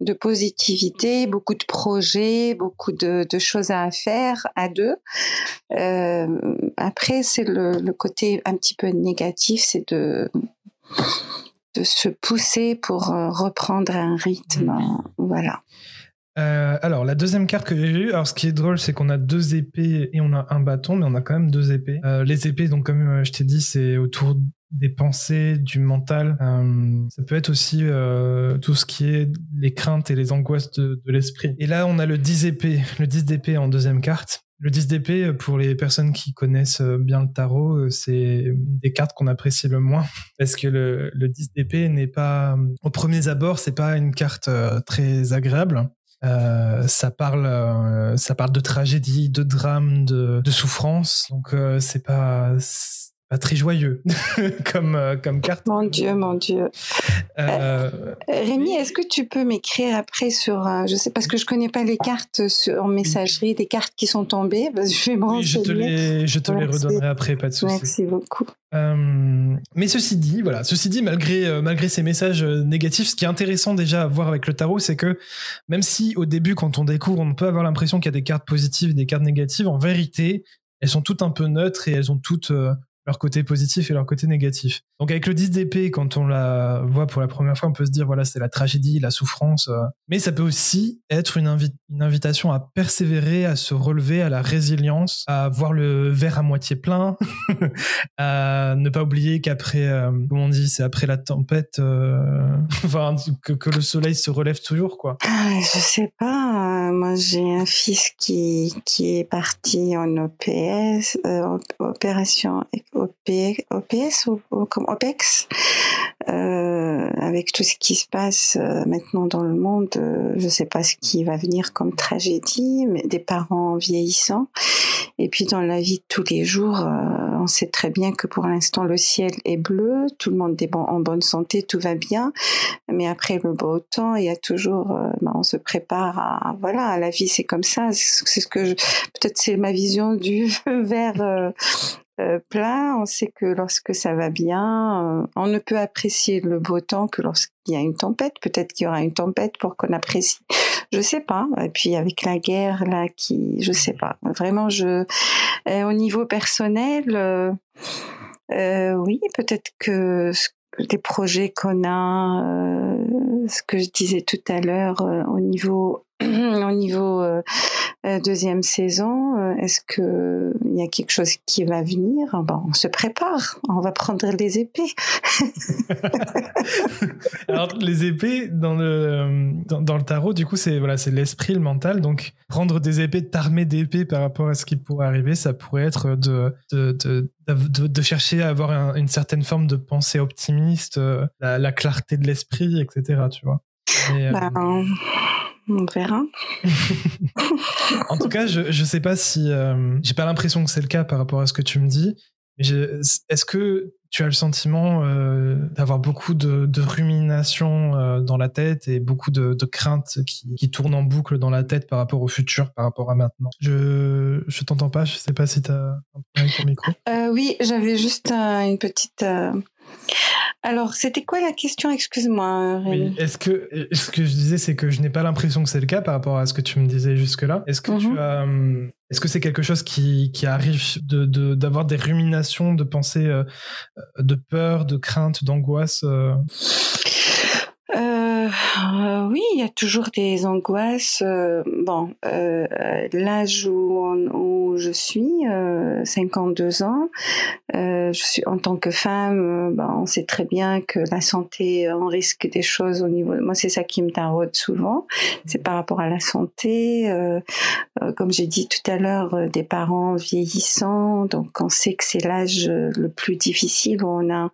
S4: de positivité, beaucoup de projets, beaucoup de, de choses à faire à deux. Euh, après, c'est le, côté un petit peu négatif, c'est de de se pousser pour euh, reprendre un rythme. Mmh. Voilà.
S1: Euh, alors, la deuxième carte que j'ai vue, alors ce qui est drôle, c'est qu'on a deux épées et on a un bâton, mais on a quand même deux épées. les épées, donc comme je t'ai dit, c'est autour des pensées, du mental. ça peut être aussi tout ce qui est les craintes et les angoisses de, l'esprit. Et là, on a le 10 épées, le 10 d'épée en deuxième carte. Le 10 d'épée, pour les personnes qui connaissent euh, bien le tarot, euh, c'est des cartes qu'on apprécie le moins parce que le, le 10 d'épée n'est pas, au premier abord, c'est pas une carte euh, très agréable. Euh, ça parle, ça parle de tragédie, de drame, de, de souffrance. Donc c'est pas, pas très joyeux comme, euh, comme carte.
S4: Mon Dieu, mon Dieu. Euh, euh, Rémi, est-ce que tu peux m'écrire après sur, je sais, parce que je connais pas les cartes sur, en messagerie, des cartes qui sont tombées. je vais
S1: oui, je te les, je te les redonnerai après, pas de souci.
S4: Merci beaucoup.
S1: mais ceci dit, voilà, ceci dit, malgré, malgré ces messages négatifs, ce qui est intéressant déjà à voir avec le tarot, c'est que même si au début, quand on découvre, on peut avoir l'impression qu'il y a des cartes positives, des cartes négatives, en vérité, elles sont toutes un peu neutres et elles ont toutes leur côté positif et leur côté négatif. Donc avec le 10 d'épée, quand on la voit pour la première fois, on peut se dire voilà, c'est la tragédie, la souffrance. Euh. Mais ça peut aussi être une, une invitation à persévérer, à se relever, à la résilience, à voir le verre à moitié plein, à ne pas oublier qu'après, euh, comme on dit, c'est après la tempête, euh, que, le soleil se relève toujours, quoi.
S4: Ah, je sais pas. Moi, j'ai un fils qui, qui est parti en OPS, opération OPS ou, comme OPEX, euh, avec tout ce qui se passe euh, maintenant dans le monde, euh, je ne sais pas ce qui va venir comme tragédie, mais des parents vieillissants. Et puis dans la vie de tous les jours, on sait très bien que pour l'instant le ciel est bleu, tout le monde est en bonne santé, tout va bien. Mais après le beau temps, il y a toujours, bah, on se prépare à voilà, la vie c'est comme ça. C'est ce que peut-être c'est ma vision du verre plein. On sait que lorsque ça va bien, on ne peut apprécier le beau temps que lorsqu'il y a une tempête. Peut-être qu'il y aura une tempête pour qu'on apprécie. Je sais pas. Et puis avec la guerre là, qui, je sais pas. Vraiment, je, au niveau personnel. Euh, oui, peut-être que des projets qu'on a, euh, ce que je disais tout à l'heure euh, au niveau au niveau euh, euh, deuxième saison, euh, est-ce que il y a quelque chose qui va venir? Bon, on se prépare, on va prendre les épées.
S1: Alors les épées dans le dans, le tarot, du coup, c'est voilà, c'est l'esprit, le mental. Donc prendre des épées, t'armer d'épées par rapport à ce qui pourrait arriver, ça pourrait être de de, de, de, chercher à avoir une certaine forme de pensée optimiste, la, clarté de l'esprit, etc. Tu vois.
S4: Ben, on verra.
S1: en tout cas, je ne sais pas si. Euh, j'ai pas l'impression que c'est le cas par rapport à ce que tu me dis. Est-ce que tu as le sentiment euh, d'avoir beaucoup de, de rumination euh, dans la tête et beaucoup de, de craintes qui, qui, tournent en boucle dans la tête par rapport au futur, par rapport à maintenant? Je je t'entends pas, je sais pas si tu as un problème avec ton micro.
S4: oui, j'avais juste une petite alors, c'était quoi la question? Excuse-moi.
S1: Oui, est-ce que ce que je disais, c'est que je n'ai pas l'impression que c'est le cas par rapport à ce que tu me disais jusque-là. Est-ce que tu mhm. as, hum, est-ce que c'est quelque chose qui, qui arrive de d'avoir des ruminations, de pensées, euh, de peur, de crainte, d'angoisse euh?
S4: Euh, oui, il y a toujours des angoisses. Euh, bon, euh, l'âge où, je suis, 52 ans, je suis en tant que femme, ben, on sait très bien que la santé, on risque des choses au niveau. Moi, c'est ça qui me taraude souvent. C'est par rapport à la santé. comme j'ai dit tout à l'heure, des parents vieillissants, donc on sait que c'est l'âge le plus difficile on a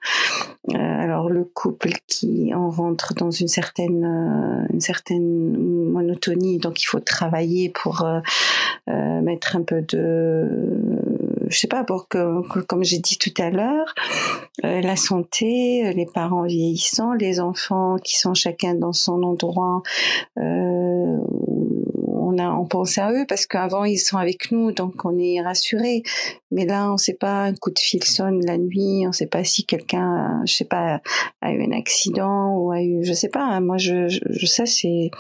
S4: alors le couple qui en rentre dans une certaine euh, une certaine monotonie, donc il faut travailler pour euh, euh, mettre un peu de je sais pas, pour que, comme j'ai dit tout à l'heure, la santé, les parents vieillissants, les enfants qui sont chacun dans son endroit, on a, on pense à eux parce qu'avant ils sont avec nous, donc on est rassuré. Mais là, on sait pas, un coup de fil sonne la nuit, on sait pas si quelqu'un, je sais pas, a eu un accident ou a eu, je sais pas. Moi, je, je, c'est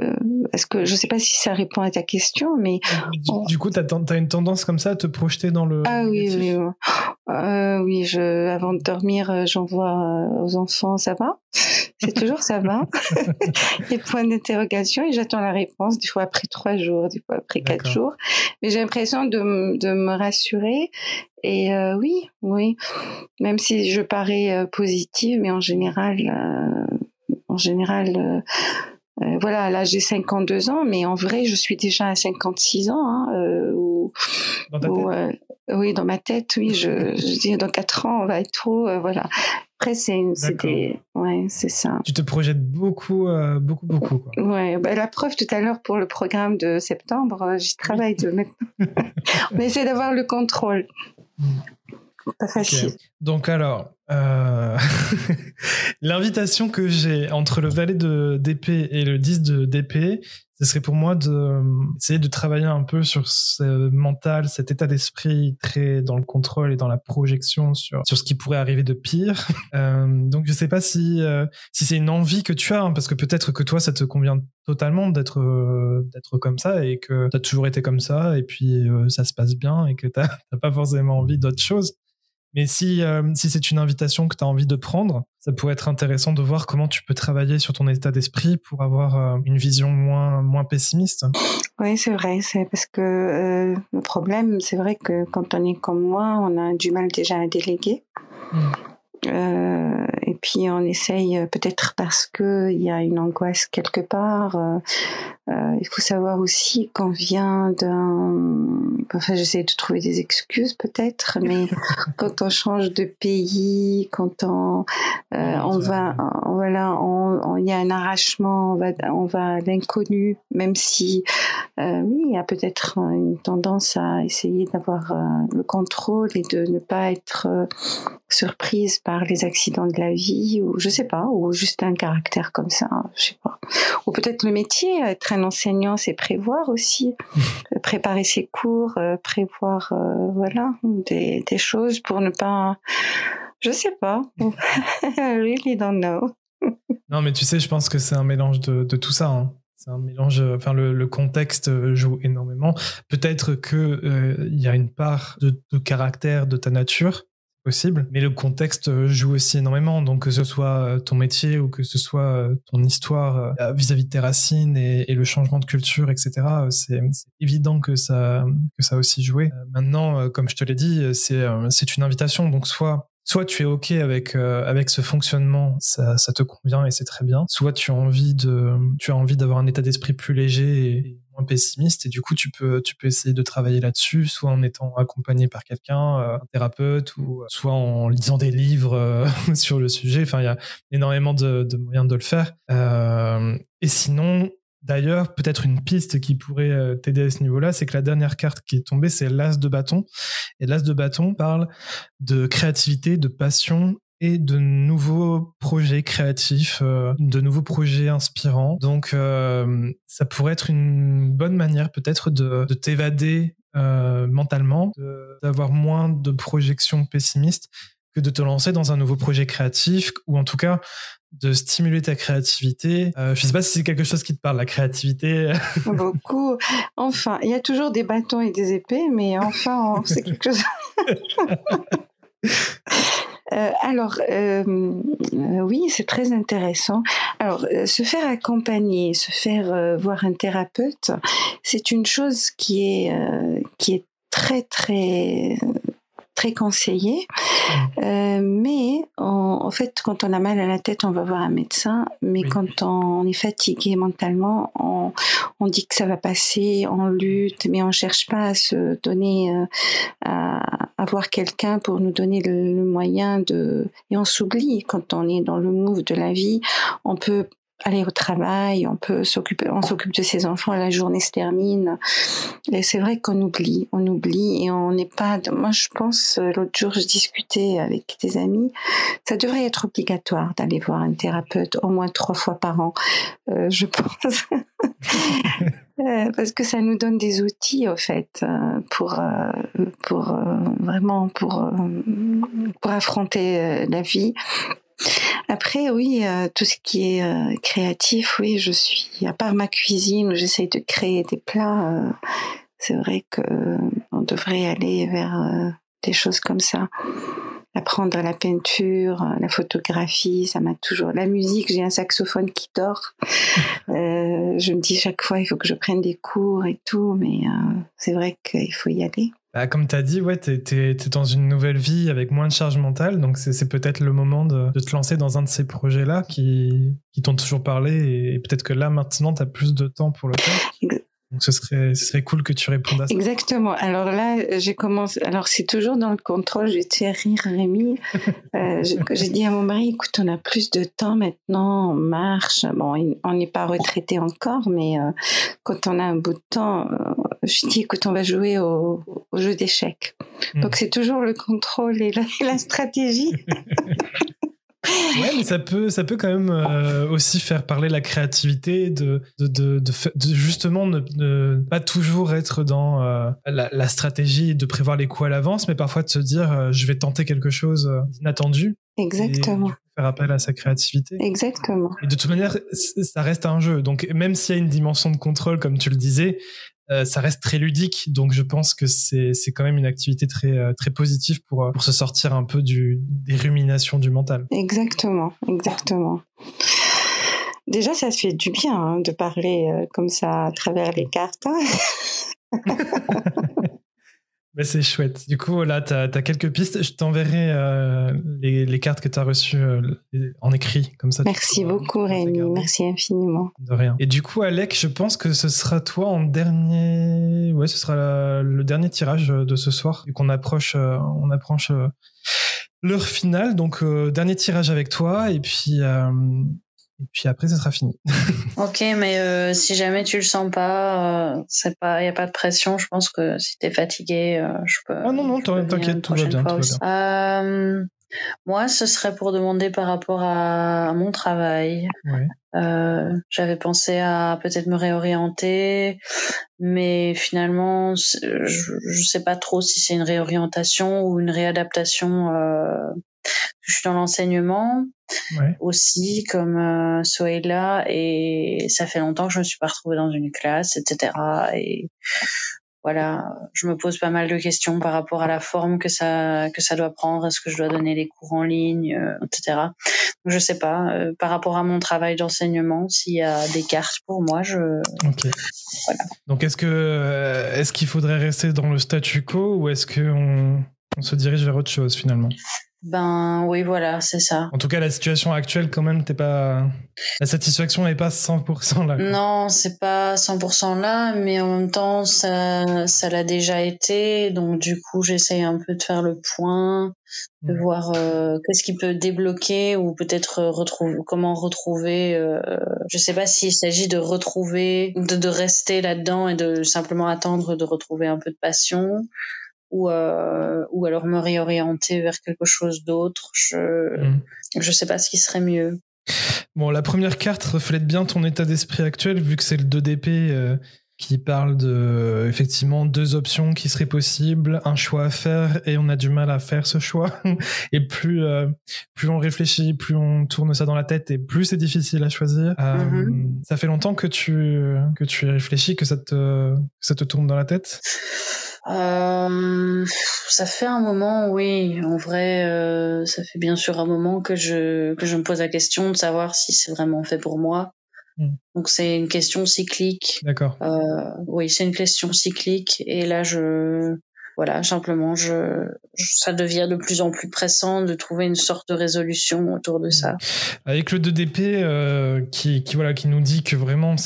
S4: euh, est-ce que je sais pas si ça répond à ta question, mais
S1: du, coup, tu as, une tendance comme ça à te projeter dans le.
S4: Ah oui, oui, euh, oui. Je, avant de dormir, euh, j'envoie aux enfants, ça va? C'est toujours ça va? Les points d'interrogation et j'attends la réponse. Du fois après trois jours, du fois après quatre jours. Mais j'ai l'impression de, de, me rassurer. Et oui, oui. Même si je parais positive, mais en général, en général euh, voilà, là j'ai 52 ans, mais en vrai je suis déjà à 56 ans. Hein, euh, dans ta tête euh, oui, dans ma tête, oui. Je, je dis dans 4 ans on va être trop, voilà. Après c'est ouais, c'est ça.
S1: Tu te projettes beaucoup, beaucoup, beaucoup. Quoi.
S4: Ouais, bah, la preuve tout à l'heure pour le programme de septembre, j'y travaille de maintenant. on essaie d'avoir le contrôle. Hmm. Pas facile.
S1: Donc alors, euh, l'invitation que j'ai entre le valet de d'épée et le 10 de d'épée, ce serait pour moi d'essayer de, de travailler un peu sur ce mental, cet état d'esprit très dans le contrôle et dans la projection sur, sur ce qui pourrait arriver de pire. Euh, donc je sais pas si, euh, si c'est une envie que tu as, hein, parce que peut-être que toi ça te convient totalement d'être d'être comme ça et que tu as toujours été comme ça et puis ça se passe bien et que tu n'as pas forcément envie d'autre chose. Mais si, euh, si c'est une invitation que tu as envie de prendre, ça pourrait être intéressant de voir comment tu peux travailler sur ton état d'esprit pour avoir euh, une vision moins, moins pessimiste.
S4: Oui, c'est vrai. C'est parce que euh, le problème, c'est vrai que quand on est comme moi, on a du mal déjà à déléguer. Hmm. Et puis on essaye peut-être parce que il y a une angoisse quelque part. Euh, euh, il faut savoir aussi qu'on vient d'un. Enfin, j'essaie de trouver des excuses peut-être, mais quand on change de pays, quand on on va, voilà, il y a un arrachement, on va on va à l'inconnu, même si oui, il y a peut-être une tendance à essayer d'avoir le contrôle et de ne pas être surprise par les accidents de la vie ou je sais pas ou juste un caractère comme ça je sais pas ou peut-être le métier être un enseignant, c'est prévoir aussi, préparer ses cours, prévoir voilà des, des choses pour ne pas, je sais pas, I really don't know.
S1: non, mais tu sais, je pense que c'est un mélange de, de tout ça. Hein. C'est un mélange. Enfin, le, contexte joue énormément. Peut-être que il y a une part de, de, caractère de ta nature possible, mais le contexte joue aussi énormément. Donc que ce soit ton métier ou que ce soit ton histoire vis-à-vis de tes racines et, le changement de culture, etc. C'est évident que ça que ça a aussi joué. Maintenant, comme je te l'ai dit, c'est c'est une invitation. Donc soit soit tu es ok avec avec ce fonctionnement, ça, ça te convient et c'est très bien. Soit tu as envie de tu as envie d'avoir un état d'esprit plus léger et, pessimiste et du coup tu peux tu peux essayer de travailler là-dessus soit en étant accompagné par quelqu'un euh, un thérapeute ou euh, soit en lisant des livres euh, sur le sujet enfin il y a énormément de, de, moyens de le faire et sinon D'ailleurs, peut-être une piste qui pourrait t'aider à ce niveau-là, c'est que la dernière carte qui est tombée, c'est l'as de bâton. Et l'as de bâton parle de créativité, de passion et de nouveaux projets créatifs, euh, de nouveaux projets inspirants. Donc, euh, ça pourrait être une bonne manière peut-être de, t'évader euh, mentalement, d'avoir moins de projections pessimistes que de te lancer dans un nouveau projet créatif ou en tout cas de stimuler ta créativité. Euh, je sais pas si c'est quelque chose qui te parle, la créativité.
S4: Beaucoup. Enfin, il y a toujours des bâtons et des épées, mais enfin, c'est quelque chose. Euh, alors, euh, euh, oui, c'est très intéressant. Alors, se faire accompagner, se faire voir un thérapeute, c'est une chose qui est, qui est très, très très conseillé. Euh, mais en, fait, quand on a mal à la tête, on va voir un médecin. Mais quand on est fatigué mentalement, on, on, dit que ça va passer, on lutte, mais on cherche pas à se donner, euh, à, à, voir quelqu'un pour nous donner le, le moyen de. Et on s'oublie quand on est dans le move de la vie. On peut aller au travail, on peut s'occuper, on s'occupe de ses enfants, la journée se termine. Et c'est vrai qu'on oublie, on oublie et on n'est pas. Moi, je pense euh, l'autre jour, je discutais avec des amis, ça devrait être obligatoire d'aller voir un thérapeute au moins trois fois par an, euh, je pense. Euh, parce que ça nous donne des outils au fait pour pour vraiment pour pour affronter la vie après, oui, euh, tout ce qui est euh, créatif, oui, je suis, à part ma cuisine où j'essaye de créer des plats, euh, c'est vrai que on devrait aller vers des choses comme ça. Apprendre la peinture, la photographie, ça m'a toujours. La musique, j'ai un saxophone qui dort. je me dis chaque fois, il faut que je prenne des cours et tout, mais c'est vrai qu'il faut y aller.
S1: Bah, comme tu as dit, ouais, tu es, dans une nouvelle vie avec moins de charge mentale, donc c'est peut-être le moment de, te lancer dans un de ces projets-là qui, qui t'ont toujours parlé, et peut-être que là, maintenant, tu as plus de temps pour le faire. Donc ce serait, ce serait cool que tu répondes à ça.
S4: Exactement. Alors là, j'ai commencé. Alors c'est toujours dans le contrôle. Je vais te faire rire, Rémi. euh, j'ai dit à mon mari, écoute, on a plus de temps maintenant, on marche. Bon, on n'est pas retraité encore, mais euh, quand on a un bout de temps, euh, je dis, écoute, on va jouer au, au jeu d'échecs. Hmm. Donc c'est toujours le contrôle et la, la stratégie.
S1: Ouais, mais ça peut, ça peut quand même euh, aussi faire parler la créativité, de, de, de, de, justement ne, pas toujours être dans euh, la, la, stratégie de prévoir les coups à l'avance, mais parfois de se dire euh, je vais tenter quelque chose d'inattendu.
S4: Exactement.
S1: faire appel à sa créativité.
S4: Exactement.
S1: Et de toute manière, ça reste un jeu. Donc même s'il y a une dimension de contrôle, comme tu le disais, euh, ça reste très ludique, donc je pense que c'est quand même une activité très euh, très positive pour euh, pour se sortir un peu du des ruminations du mental.
S4: Exactement, exactement. Déjà, ça se fait du bien hein, de parler comme ça à travers les cartes.
S1: Mais c'est chouette. Du coup, là, tu as, quelques pistes. Je t'enverrai euh, les, les, cartes que tu as reçues euh, en écrit, comme ça.
S4: Merci beaucoup, Rémi. Merci infiniment.
S1: De rien. Et du coup, Alec, je pense que ce sera toi en dernier. Ouais, ce sera le dernier tirage de ce soir, vu qu'on approche, euh, on approche l'heure finale. Donc, dernier tirage avec toi. Et puis, et puis après, ça sera fini.
S3: ok, mais euh, si jamais tu le sens pas, euh, c'est pas, il y a pas de pression. Je pense que si tu es fatigué, euh, je peux.
S1: Ah non non, t'inquiète, tout va bien, tout va bien.
S3: Moi, ce serait pour demander par rapport à mon travail. Euh, j'avais pensé à peut-être me réorienter, mais finalement, je, je sais pas trop si c'est une réorientation ou une réadaptation. Je suis dans l'enseignement aussi, comme euh, Soéla, et ça fait longtemps que je me suis pas retrouvée dans une classe, etc. Et voilà, je me pose pas mal de questions par rapport à la forme que ça que ça doit prendre. Est-ce que je dois donner les cours en ligne, euh, etc. Je sais pas. Euh, par rapport à mon travail d'enseignement, s'il y a des cartes pour moi, je.
S1: Voilà. Donc est-ce que euh, est-ce qu'il faudrait rester dans le statu quo ou est-ce qu'on on se dirige vers autre chose finalement?
S3: Ben oui, voilà, c'est ça.
S1: En tout cas, la situation actuelle, quand même, t'es pas. La satisfaction n'est pas 100% là.
S3: Non, c'est pas 100% là, mais en même temps, ça, ça l'a déjà été. Donc du coup, j'essaye un peu de faire le point, de voir euh, qu'est-ce qui peut débloquer ou peut-être retrouver comment retrouver. Euh, je sais pas s'il s'agit de retrouver, de, de rester là-dedans et de simplement attendre de retrouver un peu de passion ou euh, ou alors me réorienter vers quelque chose d'autre. Je mm. je sais pas ce qui serait mieux.
S1: Bon, la première carte reflète bien ton état d'esprit actuel vu que c'est le 2DP euh, qui parle de effectivement deux options qui seraient possibles, un choix à faire et on a du mal à faire ce choix. et plus euh, plus on réfléchit, plus on tourne ça dans la tête et plus c'est difficile à choisir. Mm-hmm. Ça fait longtemps que tu que tu réfléchis, que ça te que ça te tourne dans la tête?
S3: Euh, ça fait un moment, oui. En vrai, euh, ça fait bien sûr un moment que je que je me pose la question de savoir si c'est vraiment fait pour moi. Hmm. Donc c'est une question cyclique.
S1: D'accord.
S3: Euh, oui, c'est une question cyclique. Et là, je voilà, simplement, ça devient de plus en plus pressant de trouver une sorte de résolution autour de ça.
S1: Avec le 2DP euh, qui, voilà, qui nous dit que vraiment,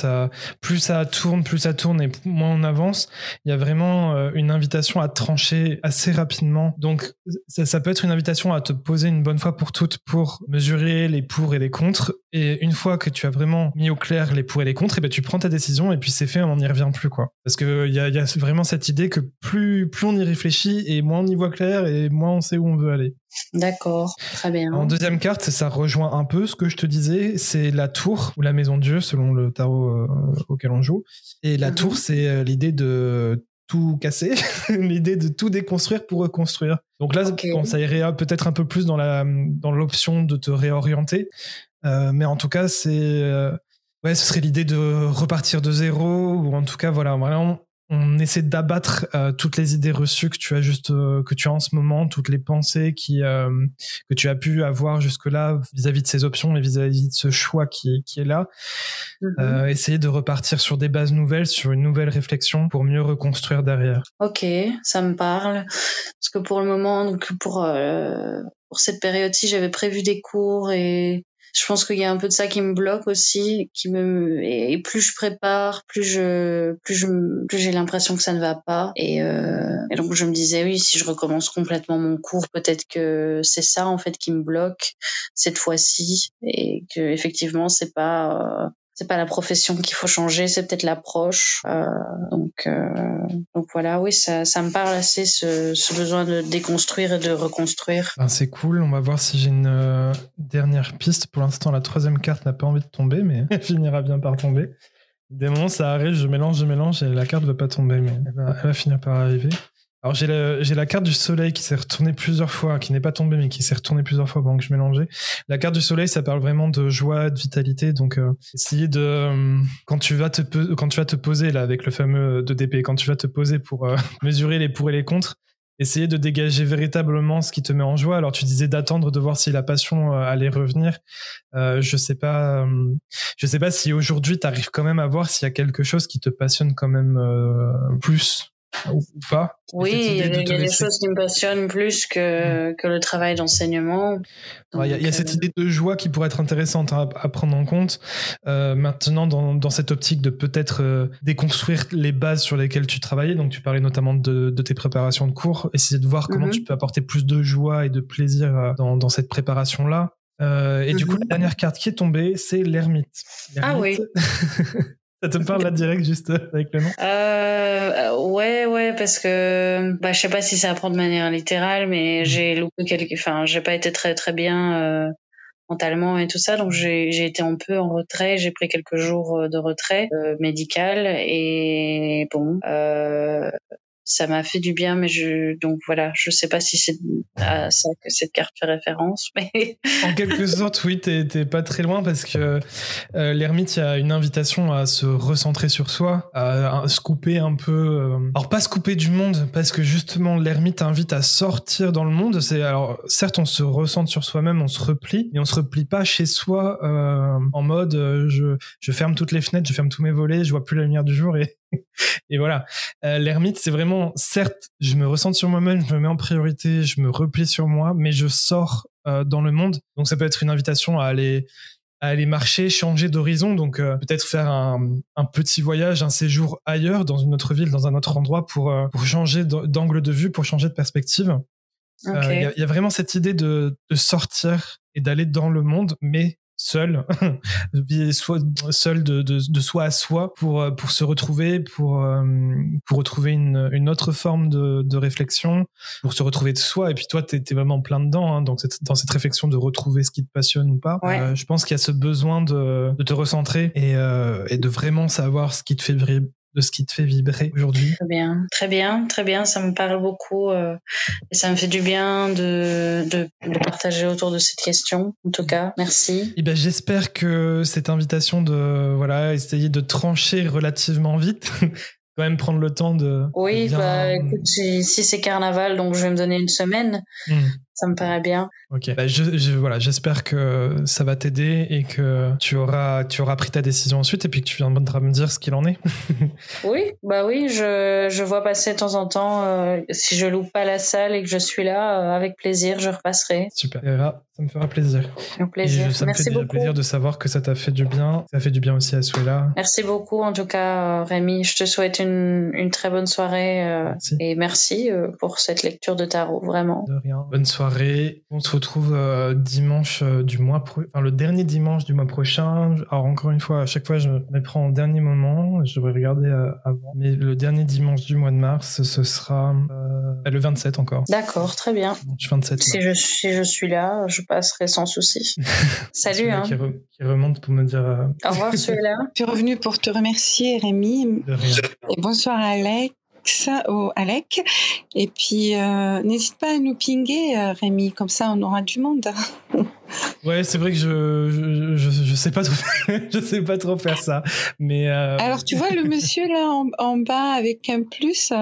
S1: plus ça tourne, plus ça tourne et moins on avance, il y a vraiment euh, une invitation à trancher assez rapidement. Donc, ça, ça, peut être une invitation à te poser une bonne fois pour toutes pour mesurer les pour et les contre. Et une fois que tu as vraiment mis au clair les pour et les contre, et ben tu prends ta décision et puis c'est fait, on n'y revient plus. quoi. Parce qu'il y a, y a vraiment cette idée que plus, plus on y réfléchit et moins on y voit clair et moins on sait où on veut aller.
S3: D'accord, très bien.
S1: En deuxième carte, ça rejoint un peu ce que je te disais, c'est la tour ou la maison de Dieu selon le tarot euh, auquel on joue. Et la mhm. tour, c'est euh, l'idée de tout casser, l'idée de tout déconstruire pour reconstruire. Donc là, ça irait peut-être un peu plus dans la dans l'option de te réorienter, euh, mais en tout cas, c'est ouais, ce serait l'idée de repartir de zéro ou en tout cas voilà vraiment on essaie d'abattre euh, toutes les idées reçues que tu as juste euh, que tu as en ce moment, toutes les pensées qui euh, que tu as pu avoir jusque là vis-à-vis de ces options et vis-à-vis de ce choix qui, qui est là. Mm-hmm. essayer de repartir sur des bases nouvelles, sur une nouvelle réflexion pour mieux reconstruire derrière.
S3: Ok, ça me parle parce que pour le moment, donc pour pour cette période-ci, j'avais prévu des cours et je pense qu'il y a un peu de ça qui me bloque aussi, qui me et plus je prépare, plus je plus je plus j'ai l'impression que ça ne va pas. Et, euh, et donc je me disais oui si je recommence complètement mon cours peut-être que c'est ça en fait qui me bloque cette fois-ci. Et que effectivement c'est pas euh, c'est pas la profession qu'il faut changer, c'est peut-être l'approche. Euh, donc, euh, donc voilà, oui, ça, me parle assez ce, besoin de déconstruire et de reconstruire.
S1: Ben, c'est cool. On va voir si j'ai une euh, dernière piste. Pour l'instant, la troisième carte n'a pas envie de tomber, mais elle finira bien par tomber. Des moments, ça arrive, je mélange, je mélange, et la carte ne va pas tomber, mais elle elle va finir par arriver. Alors j'ai la, j'ai la carte du soleil qui s'est retournée plusieurs fois, qui n'est pas tombée mais qui s'est retournée plusieurs fois pendant que je mélangeais. La carte du soleil, ça parle vraiment de joie, de vitalité. Donc euh, essayer de euh, quand tu vas te quand tu vas te poser là avec le fameux 2DP, quand tu vas te poser pour euh, mesurer les pour et les contre, essayer de dégager véritablement ce qui te met en joie. Alors tu disais d'attendre de voir si la passion allait revenir. je sais pas, je sais pas si aujourd'hui tu arrives quand même à voir s'il y a quelque chose qui te passionne quand même plus ou, pas
S3: Oui, il y a, des choses qui me passionnent plus que, mm. que le travail d'enseignement.
S1: Il y, a cette euh, idée de joie qui pourrait être intéressante à, prendre en compte. Euh, maintenant, dans, dans, cette optique de peut-être euh, déconstruire les bases sur lesquelles tu travaillais, donc tu parlais notamment de, de tes préparations de cours, essayer de voir comment mm-hmm. tu peux apporter plus de joie et de plaisir dans, dans cette préparation-là. et du coup, la mm-hmm. dernière carte qui est tombée, c'est l'ermite.
S3: Ah oui.
S1: Ça te parle là direct juste avec le nom?
S3: Euh, Ouais, ouais, parce que bah, je sais pas si ça apprend de manière littérale, mais mm. j'ai loupé quelques. Enfin, j'ai pas été très très bien euh, mentalement et tout ça, donc j'ai été un peu en retrait. J'ai pris quelques jours euh, de retrait euh, médical et bon, euh, ça m'a fait du bien, mais je donc voilà, je sais pas si c'est à ça que cette carte fait référence, mais
S1: en quelque sorte, oui, t'es pas très loin parce que euh, l'ermite, il y a une invitation à se recentrer sur soi, à, se couper un peu, euh, alors pas se couper du monde, parce que justement l'ermite invite à sortir dans le monde. C'est alors certes, on se recentre sur soi-même, on se replie, mais on se replie pas chez soi euh, en mode je je ferme toutes les fenêtres, je ferme tous mes volets, je vois plus la lumière du jour et et voilà. Euh, l'ermite, c'est vraiment, certes, je me ressens sur moi-même, je me mets en priorité, je me replie sur moi, mais je sors euh, dans le monde. Donc ça peut être une invitation à aller à aller marcher, changer d'horizon, donc euh, peut-être faire un, un, petit voyage, un séjour ailleurs, dans une autre ville, dans un autre endroit, pour, pour changer d'angle de vue, pour changer de perspective. Il y, y, a vraiment cette idée de, de sortir et d'aller dans le monde, mais seul, soit seul de, de, de, soi à soi pour euh, pour se retrouver, pour euh, pour retrouver une, une autre forme de, de réflexion, pour se retrouver de soi. Et puis toi, es vraiment plein dedans, hein, donc dans cette réflexion de retrouver ce qui te passionne ou pas. Euh, je pense qu'il y a ce besoin de, de te recentrer et, et de vraiment savoir ce qui te fait de ce qui te fait vibrer aujourd'hui
S3: Très bien, très bien, très bien. Ça me parle beaucoup euh, et ça me fait du bien de, de, de, partager autour de cette question. En tout cas, merci.
S1: Et eh ben, j'espère que cette invitation de voilà essayer de trancher relativement vite quand même prendre le temps de.
S3: Oui, bah écoute, si, c'est carnaval, donc je vais me donner une semaine. Hmm. Ça me paraît bien.
S1: Ok. Bah, je, voilà, j'espère que ça va t'aider et que tu auras, tu auras pris ta décision ensuite et puis que tu viendras me dire ce qu'il en est.
S3: oui, bah oui, je, je vois passer de temps en temps. Euh, si je loupe pas la salle et que je suis là, euh, avec plaisir, je repasserai.
S1: Super. ça me fera
S3: plaisir.
S1: Ça
S3: Merci
S1: me fait
S3: beaucoup.
S1: plaisir de savoir que ça t'a fait du bien. Ça fait du bien aussi à Suela.
S3: Merci beaucoup, en tout cas, Rémi. Je te souhaite une, une très bonne soirée euh, et merci pour cette lecture de tarot, vraiment.
S1: De rien. Bonne soirée on se retrouve euh, dimanche euh, du mois, enfin le dernier dimanche du mois prochain. Alors encore une fois, à chaque fois, je me prends au dernier moment. Je devrais regarder euh, avant. Mais le dernier dimanche du mois de mars, ce sera le 27 encore.
S3: D'accord, très bien.
S1: 27
S3: si je, si je, suis là, je passerai sans souci. Salut. hein.
S1: qui, remonte pour me dire.
S3: Au revoir, celui-là.
S4: Je suis revenu pour te remercier, Rémi. Et bonsoir, Alex au Alec. Et puis, euh, n'hésite pas à nous pinguer, euh, Rémi, comme ça on aura du monde.
S1: ouais, c'est vrai que je, je, je, sais pas trop, je sais pas trop faire ça. Mais euh,
S4: Alors, tu vois le monsieur là en, bas avec un plus,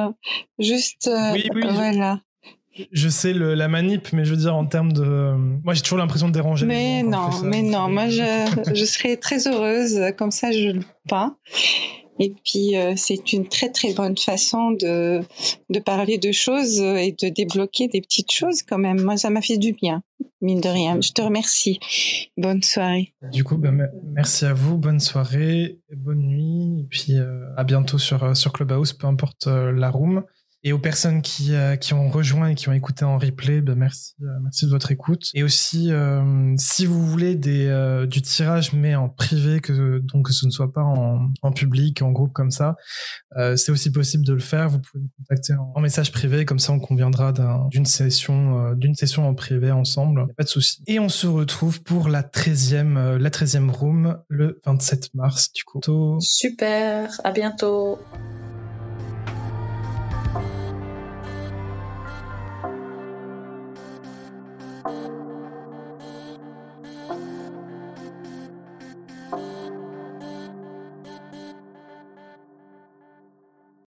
S4: juste.
S1: oui, oui,
S4: voilà.
S1: Je sais le, la manip, mais je veux dire en termes de. Moi, j'ai toujours l'impression de déranger.
S4: Mais non, mais non. Moi, je, je serais très heureuse. Comme ça, je le pas. Et puis, euh, c'est une très très bonne façon de, de parler de choses et de débloquer des petites choses quand même. Moi, ça m'a fait du bien, mine de rien. Je te remercie. Bonne soirée.
S1: Du coup, ben, merci à vous. Bonne soirée, bonne nuit. Et puis, euh, à bientôt sur, euh, sur Clubhouse, peu importe la room. Et aux personnes qui, euh, qui ont rejoint et qui ont écouté en replay, ben merci, euh, merci de votre écoute. Et aussi, euh, si vous voulez des, du tirage, mais en privé, que, donc que ce ne soit pas en, en public, en groupe comme ça, c'est aussi possible de le faire. Vous pouvez me contacter en, message privé, comme ça on conviendra d'une session, d'une session en privé ensemble. Pas de souci. Et on se retrouve pour la 13e, la 13e room le 27 mars, du coup.
S3: Super, à bientôt.